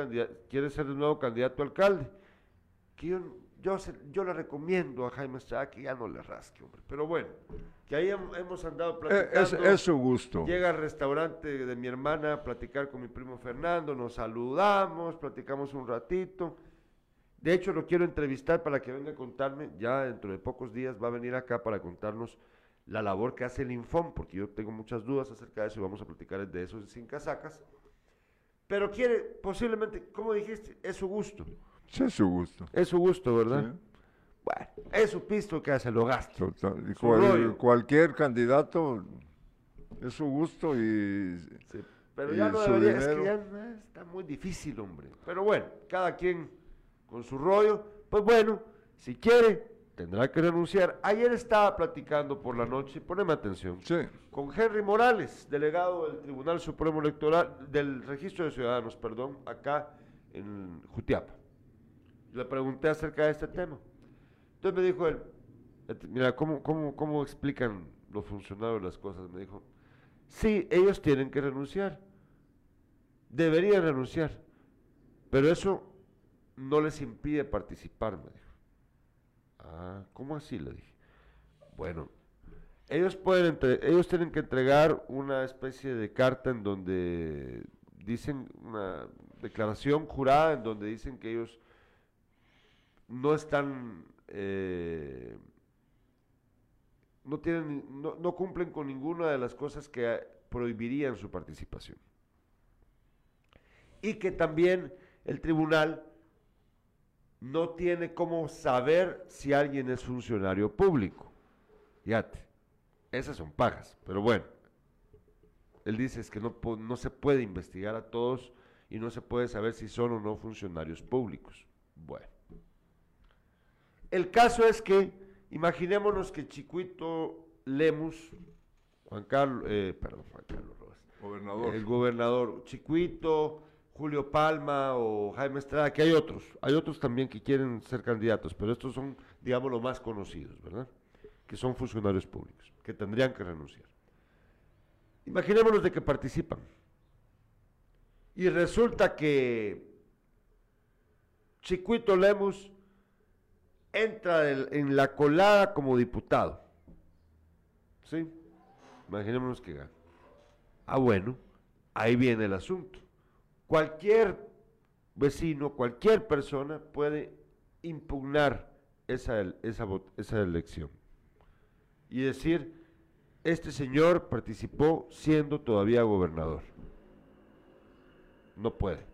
[SPEAKER 1] quiere ser de nuevo candidato a alcalde. Que yo yo, se- yo le recomiendo a Jaime Estrada que ya no le rasque, hombre. Pero bueno, que ahí hem- hemos andado
[SPEAKER 2] Eh,
[SPEAKER 1] platicando.
[SPEAKER 2] Es, es su gusto.
[SPEAKER 1] Llega al restaurante de mi hermana a platicar con mi primo Fernando, nos saludamos, platicamos un ratito. De hecho, lo quiero entrevistar para que venga a contarme, ya dentro de pocos días va a venir acá para contarnos la labor que hace el Infom, porque yo tengo muchas dudas acerca de eso y vamos a platicar de eso sin casacas. Pero quiere, posiblemente, como dijiste, es su gusto.
[SPEAKER 2] Sí, es su gusto.
[SPEAKER 1] Es su gusto, ¿verdad?
[SPEAKER 2] Sí,
[SPEAKER 1] Bueno, es su pisto que hace, lo gasta.
[SPEAKER 2] cual- cualquier candidato es su gusto y
[SPEAKER 1] Sí, pero
[SPEAKER 2] Y
[SPEAKER 1] ya no debería, es que ya está muy difícil, hombre. Pero bueno, cada quien con su rollo. Pues bueno, si quiere, tendrá que renunciar. Ayer estaba platicando por la noche, poneme atención,
[SPEAKER 2] sí.
[SPEAKER 1] con Henry Morales, delegado del Tribunal Supremo Electoral, del Registro de Ciudadanos, perdón, acá en Jutiapa. Le pregunté acerca de este tema. Entonces me dijo él, mira, ¿cómo, cómo, cómo explican los funcionarios las cosas? Me dijo, sí, ellos tienen que renunciar. Deberían renunciar. Pero eso no les impide participar, me dijo. Ah, ¿cómo así? Le dije. Bueno, ellos pueden entre- ellos tienen que entregar una especie de carta en donde dicen una declaración jurada en donde dicen que ellos no están eh, no tienen no, no cumplen con ninguna de las cosas que prohibirían su participación y que también el tribunal no tiene cómo saber si alguien es funcionario público. Fíjate, esas son pajas, pero bueno. Él dice es que no, no se puede investigar a todos y no se puede saber si son o no funcionarios públicos. Bueno. El caso es que, imaginémonos que Chicuito Lemus, Juan Carlos, eh, perdón, Juan Carlos Rojas,
[SPEAKER 2] Gobernador.
[SPEAKER 1] el gobernador Chicuito, Julio Palma o Jaime Estrada, que hay otros, hay otros también que quieren ser candidatos, pero estos son, digamos, los más conocidos, ¿verdad? Que son funcionarios públicos, que tendrían que renunciar. Imaginémonos de que participan. Y resulta que Chicuito Lemus entra en la colada como diputado. ¿Sí? Imaginémonos que gana. Ah, bueno, ahí viene el asunto. Cualquier vecino, cualquier persona puede impugnar esa, esa, esa elección y decir, este señor participó siendo todavía gobernador. No puede.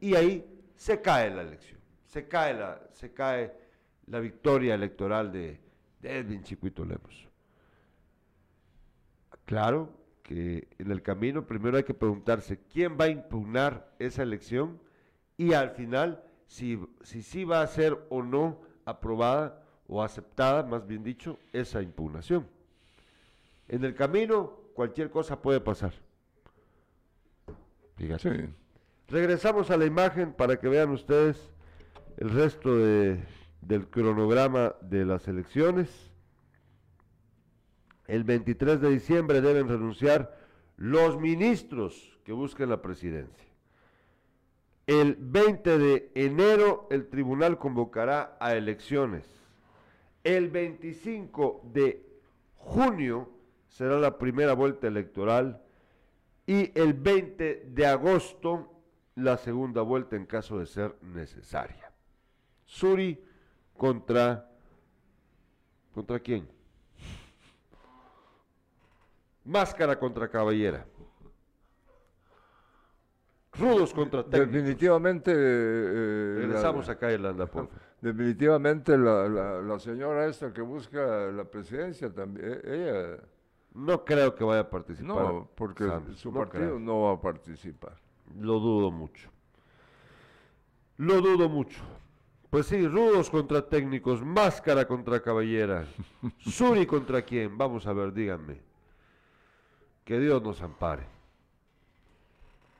[SPEAKER 1] Y ahí se cae la elección, se cae la, se cae la victoria electoral de, de Edwin Chiquito Lemos. Claro que en el camino primero hay que preguntarse quién va a impugnar esa elección y al final si, si sí va a ser o no aprobada o aceptada, más bien dicho, esa impugnación. En el camino cualquier cosa puede pasar. Fíjate.
[SPEAKER 2] Sí.
[SPEAKER 1] Regresamos a la imagen para que vean ustedes el resto de- del cronograma de las elecciones. El 23 de diciembre deben renunciar los ministros que busquen la presidencia. El 20 de enero el tribunal convocará a elecciones. El 25 de junio será la primera vuelta electoral y el 20 de agosto la segunda vuelta en caso de ser necesaria. Suri contra contra quién? Máscara contra caballera. Rudos contra técnicos.
[SPEAKER 2] Definitivamente. eh,
[SPEAKER 1] Regresamos
[SPEAKER 2] la-
[SPEAKER 1] acá, Irlanda, por.
[SPEAKER 2] Definitivamente la, la- la señora esta que busca la presidencia también, ella
[SPEAKER 1] No creo que vaya a participar.
[SPEAKER 2] no, porque
[SPEAKER 1] Santos,
[SPEAKER 2] su
[SPEAKER 1] no
[SPEAKER 2] partido
[SPEAKER 1] creo.
[SPEAKER 2] no va a participar.
[SPEAKER 1] Lo dudo mucho. Lo dudo mucho. Pues sí, rudos contra técnicos, máscara contra caballera. Suri contra quién, vamos a ver, díganme. Que Dios nos ampare.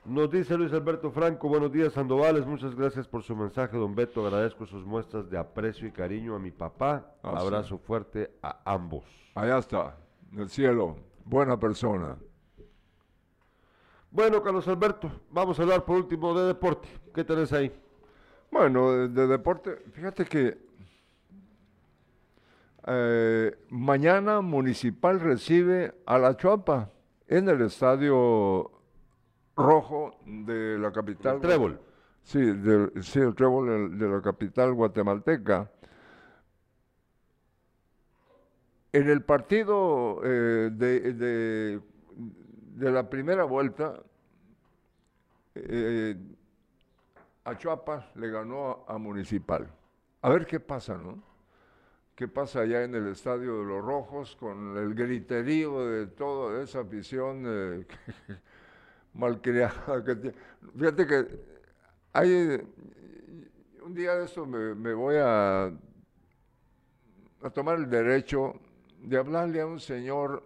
[SPEAKER 1] Nos dice Luis Alberto Franco, buenos días Sandovales, muchas gracias por su mensaje, don Beto, agradezco sus muestras de aprecio y cariño a mi papá,
[SPEAKER 2] Ah, sí.
[SPEAKER 1] abrazo fuerte a ambos.
[SPEAKER 2] Allá está, en el cielo, buena persona.
[SPEAKER 1] Bueno, Carlos Alberto, vamos a hablar por último de deporte, ¿qué tenés ahí?
[SPEAKER 2] Bueno, de, de deporte, fíjate que Eh, mañana Municipal recibe a la Chuapa en el estadio rojo de la capital.
[SPEAKER 1] El Trébol.
[SPEAKER 2] Sí, del, sí, el Trébol de, de la capital guatemalteca. En el partido eh, de, de- de la primera vuelta, eh, Achuapa le ganó a, a Municipal. A ver qué pasa, ¿no? ¿Qué pasa allá en el Estadio de los Rojos con el griterío de toda esa afición eh, malcriada que tiene? Fíjate que hay, un día de esto me, voy a, a tomar el derecho de hablarle a un señor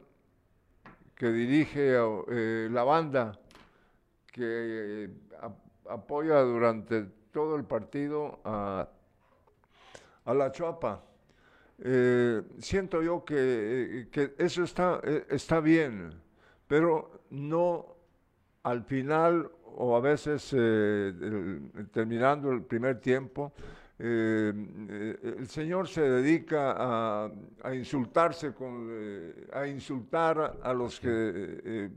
[SPEAKER 2] que dirige eh, la banda, que eh, ap- apoya durante todo el partido a, a la Chuapa. Eh, siento yo que, eh, que eso está, eh, está bien, pero no al final o a veces eh, el- terminando el primer tiempo, eh, el señor se dedica a, a insultarse con, a insultar a, los que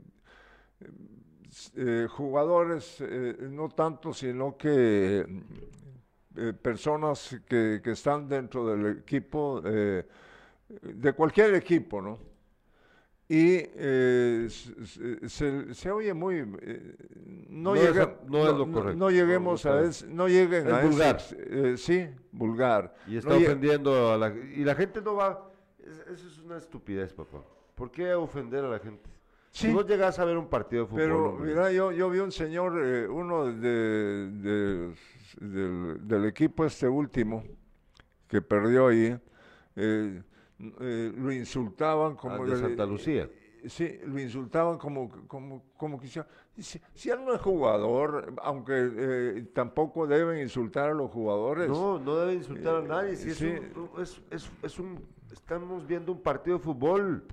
[SPEAKER 2] jugadores, no tanto, sino que eh, personas que, que están dentro del equipo, eh, de cualquier equipo, ¿no? Y eh, se, se oye muy... eh, no,
[SPEAKER 1] No es
[SPEAKER 2] llegue-
[SPEAKER 1] a- no es lo correcto.
[SPEAKER 2] no lleguemos a ese, no lleguen
[SPEAKER 1] Es
[SPEAKER 2] a
[SPEAKER 1] vulgar.
[SPEAKER 2] eh, sí, vulgar.
[SPEAKER 1] Y está ofendiendo a la y la gente no va es- eso es una estupidez, papá. ¿Por qué ofender a la gente?
[SPEAKER 2] Sí.
[SPEAKER 1] Si vos llegas a ver un partido de fútbol,
[SPEAKER 2] Pero
[SPEAKER 1] hombre,
[SPEAKER 2] mira, yo, yo vi un señor, eh, uno de, de- del, del equipo este último, que perdió ahí, eh, eh, lo insultaban como...
[SPEAKER 1] al de Santa Lucía.
[SPEAKER 2] Sí, lo insultaban como, como, como quisiera. Si, si él no es jugador, aunque eh, tampoco deben insultar a los jugadores.
[SPEAKER 1] No, no debe insultar a
[SPEAKER 2] Eh,
[SPEAKER 1] nadie. Si es
[SPEAKER 2] sí.
[SPEAKER 1] un- es, es- es un, estamos viendo un partido de fútbol.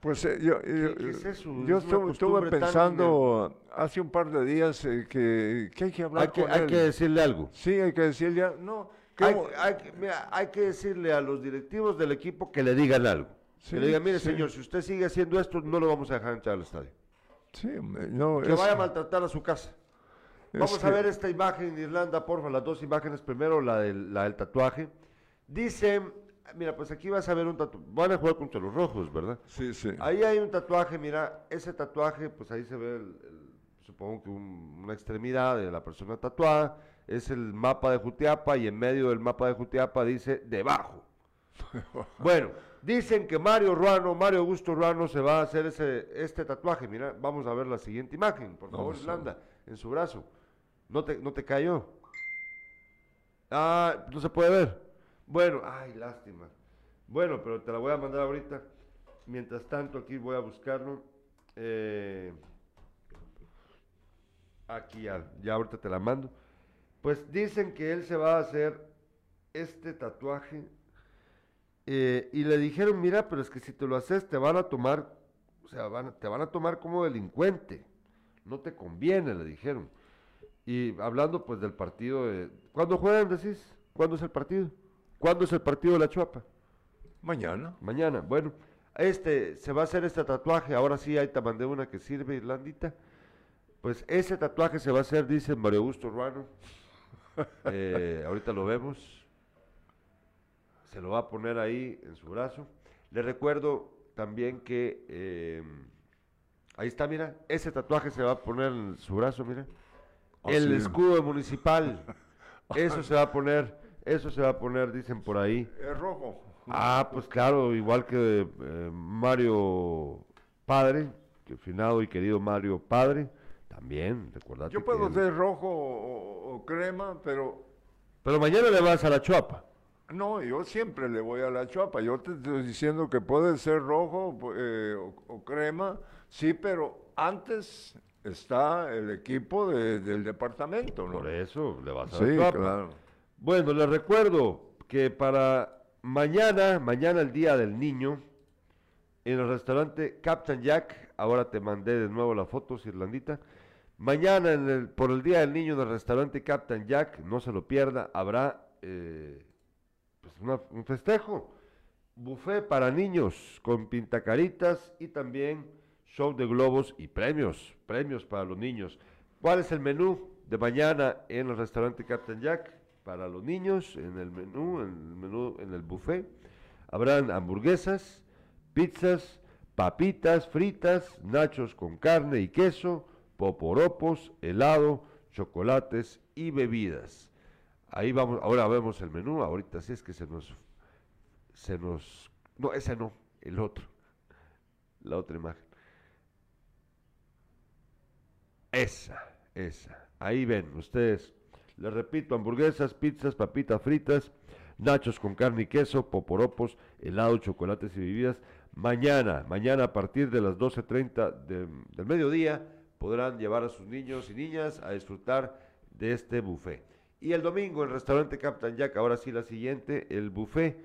[SPEAKER 2] Pues eh, yo, yo-
[SPEAKER 1] es eso?
[SPEAKER 2] yo
[SPEAKER 1] Es una
[SPEAKER 2] estuve, estuve
[SPEAKER 1] costumbre tan
[SPEAKER 2] pensando hace un par de días eh, que, que hay que hablar
[SPEAKER 1] Hay que,
[SPEAKER 2] con
[SPEAKER 1] hay
[SPEAKER 2] él.
[SPEAKER 1] que decirle algo.
[SPEAKER 2] Sí, hay que decirle, ya, no,
[SPEAKER 1] Hay, que- mira, hay que decirle a los directivos del equipo que le digan algo.
[SPEAKER 2] Sí,
[SPEAKER 1] que le digan, mire
[SPEAKER 2] sí.
[SPEAKER 1] señor, si usted sigue haciendo esto, no lo vamos a dejar entrar al estadio.
[SPEAKER 2] sí, hombre, no,
[SPEAKER 1] Que
[SPEAKER 2] es-
[SPEAKER 1] vaya a maltratar a su casa. Vamos a ver esta imagen en Irlanda, porfa, las dos imágenes. Primero la del, la del tatuaje. Dice, mira, pues aquí vas a ver un tatuaje. Van a jugar contra los rojos, ¿verdad?
[SPEAKER 2] Sí, sí.
[SPEAKER 1] Ahí hay un tatuaje, mira, ese tatuaje, pues ahí se ve, el- el- supongo que un- una extremidad de la persona tatuada. Es el mapa de Jutiapa y en medio del mapa de Jutiapa dice debajo. Bueno, dicen que Mario Ruano, Mario Augusto Ruano se va a hacer ese, este tatuaje. Mira, vamos a ver la siguiente imagen, por favor. Irlanda, en su brazo. ¿No te, no te cayó? Ah, no se puede ver. Bueno, ay, lástima. Bueno, pero te la voy a mandar ahorita. Mientras tanto, aquí voy a buscarlo. Eh, aquí ya, ya ahorita te la mando. Pues dicen que él se va a hacer este tatuaje. eh, y le dijeron, mira, pero es que si te lo haces te van a tomar, o sea, van te van a tomar como delincuente. No te conviene, le dijeron. Y hablando pues del partido de... ¿Cuándo juegan, decís? ¿Cuándo es el partido? ¿Cuándo es el partido de la Chuapa?
[SPEAKER 2] Mañana.
[SPEAKER 1] Mañana. Bueno, este, se va a hacer este tatuaje. Ahora sí, ahí te mandé una que sirve, Irlandita. Pues ese tatuaje se va a hacer, dice Mario Augusto Ruano. Eh, ahorita lo vemos. Se lo va a poner ahí en su brazo. Le recuerdo también que eh, ahí está, mira, ese tatuaje se va a poner en su brazo, mira.
[SPEAKER 2] Ah,
[SPEAKER 1] El
[SPEAKER 2] sí.
[SPEAKER 1] escudo municipal. Eso se va a poner, eso se va a poner, dicen por ahí.
[SPEAKER 2] Es rojo.
[SPEAKER 1] Ah, pues claro, igual que eh, Mario Padre, que finado y querido Mario Padre, también, recuerda.
[SPEAKER 2] Yo puedo ser rojo o, o crema, pero
[SPEAKER 1] Pero mañana le vas a la Chuapa.
[SPEAKER 2] no, yo siempre le voy a la chuapa. Yo te estoy diciendo que puede ser rojo eh, o, o crema, sí, pero antes está el equipo de- del departamento, ¿no?
[SPEAKER 1] Por eso le vas a
[SPEAKER 2] Sí,
[SPEAKER 1] la Chuapa.
[SPEAKER 2] claro.
[SPEAKER 1] Bueno, les recuerdo que para mañana, mañana el Día del Niño, en el restaurante Captain Jack, ahora te mandé de nuevo las fotos, Irlandita. Mañana, en el- por el Día del Niño, en el restaurante Captain Jack, no se lo pierda, habrá eh, pues un festejo. buffet para niños con pintacaritas y también show de globos y premios, premios para los niños. ¿Cuál es el menú de mañana en el restaurante Captain Jack? Para los niños, en el menú, en el menú, en el buffet, habrán hamburguesas, pizzas, papitas fritas, nachos con carne y queso, poporopos, helado, chocolates y bebidas. Ahí vamos, ahora vemos el menú, ahorita sí es que se nos, se nos, no, ese no, el otro, la otra imagen. Esa, esa, ahí ven ustedes, les repito, hamburguesas, pizzas, papitas fritas, nachos con carne y queso, poporopos, helado, chocolates y bebidas. Mañana, mañana a partir de las 12.30 del mediodía, podrán llevar a sus niños y niñas a disfrutar de este buffet. Y el domingo el restaurante Captain Jack, ahora sí la siguiente, el buffet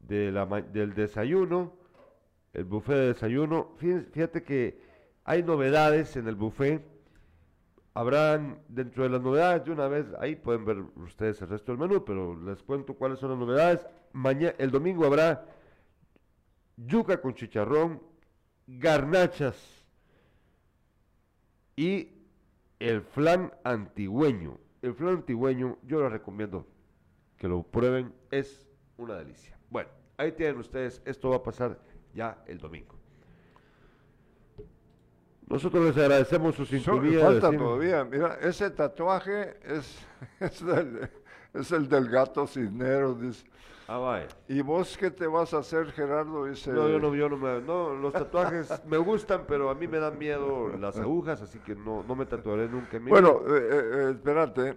[SPEAKER 1] de la, del desayuno, el buffet de desayuno. Fíjate que hay novedades en el buffet. Habrán dentro de las novedades, de una vez, ahí pueden ver ustedes el resto del menú, pero les cuento cuáles son las novedades. Mañana, el domingo habrá yuca con chicharrón, garnachas y el flan antigüeño. El flan antigüeño yo les recomiendo que lo prueben, es una delicia. Bueno, ahí tienen ustedes, esto va a pasar ya el domingo. Nosotros les agradecemos su sintonía.
[SPEAKER 2] falta todavía, mira, ese tatuaje es, es, el del gato cisneros, dice.
[SPEAKER 1] Ah, vaya.
[SPEAKER 2] ¿Y vos qué te vas a hacer, Gerardo? Dice...
[SPEAKER 1] No, yo no, yo no me... No, los tatuajes me gustan, pero a mí me dan miedo las agujas, así que no, no me tatuaré nunca.
[SPEAKER 2] Bueno, eh, eh, eh, espérate.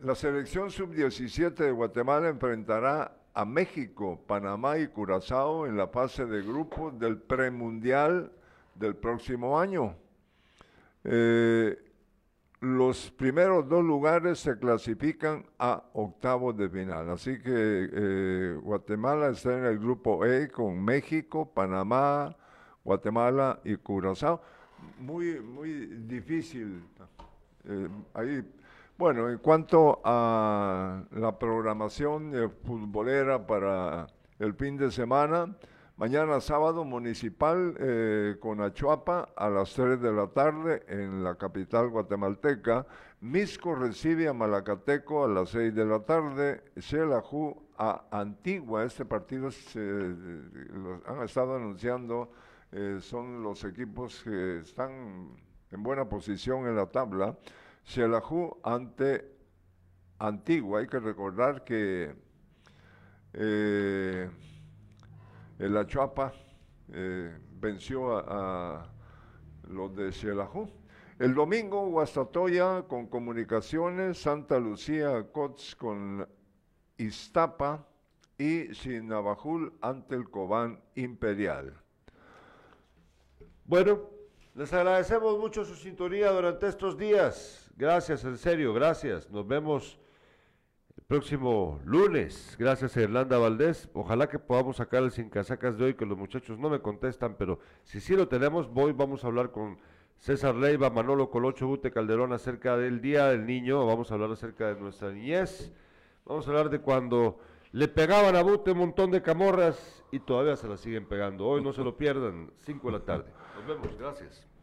[SPEAKER 2] la selección sub-17 de Guatemala enfrentará a México, Panamá y Curazao en la fase de grupos del premundial del próximo año. Eh, los primeros dos lugares se clasifican a octavos de final. Así que eh, Guatemala está en el grupo E con México, Panamá, Guatemala y Curazao. Muy, muy difícil. Eh, ahí. Bueno, en cuanto a la programación futbolera para el fin de semana, Mañana sábado municipal eh, con Achuapa a las 3 de la tarde en la capital guatemalteca. Misco recibe a Malacateco a las 6 de la tarde. Xelajú a Antigua. Este partido se, han estado anunciando. Eh, son los equipos que están en buena posición en la tabla. Xelajú ante Antigua. Hay que recordar que... Eh, el Achuapa eh, venció a, los de Xelajú. El domingo, Guastatoya con comunicaciones, Santa Lucía Cots con Iztapa y Sinabajul ante el Cobán Imperial.
[SPEAKER 1] Bueno, les agradecemos mucho su sintonía durante estos días. Gracias, en serio, gracias. Nos vemos próximo lunes. Gracias Irlanda Valdés. Ojalá que podamos sacar el sin casacas de hoy, que los muchachos no me contestan, pero si sí lo tenemos, voy, vamos a hablar con César Leiva, Manolo Colocho, Bute Calderón acerca del Día del Niño. Vamos a hablar acerca de nuestra niñez. Vamos a hablar de cuando le pegaban a Bute un montón de camorras y todavía se la siguen pegando. Hoy no se lo pierdan, 5 de la tarde. Nos vemos, gracias.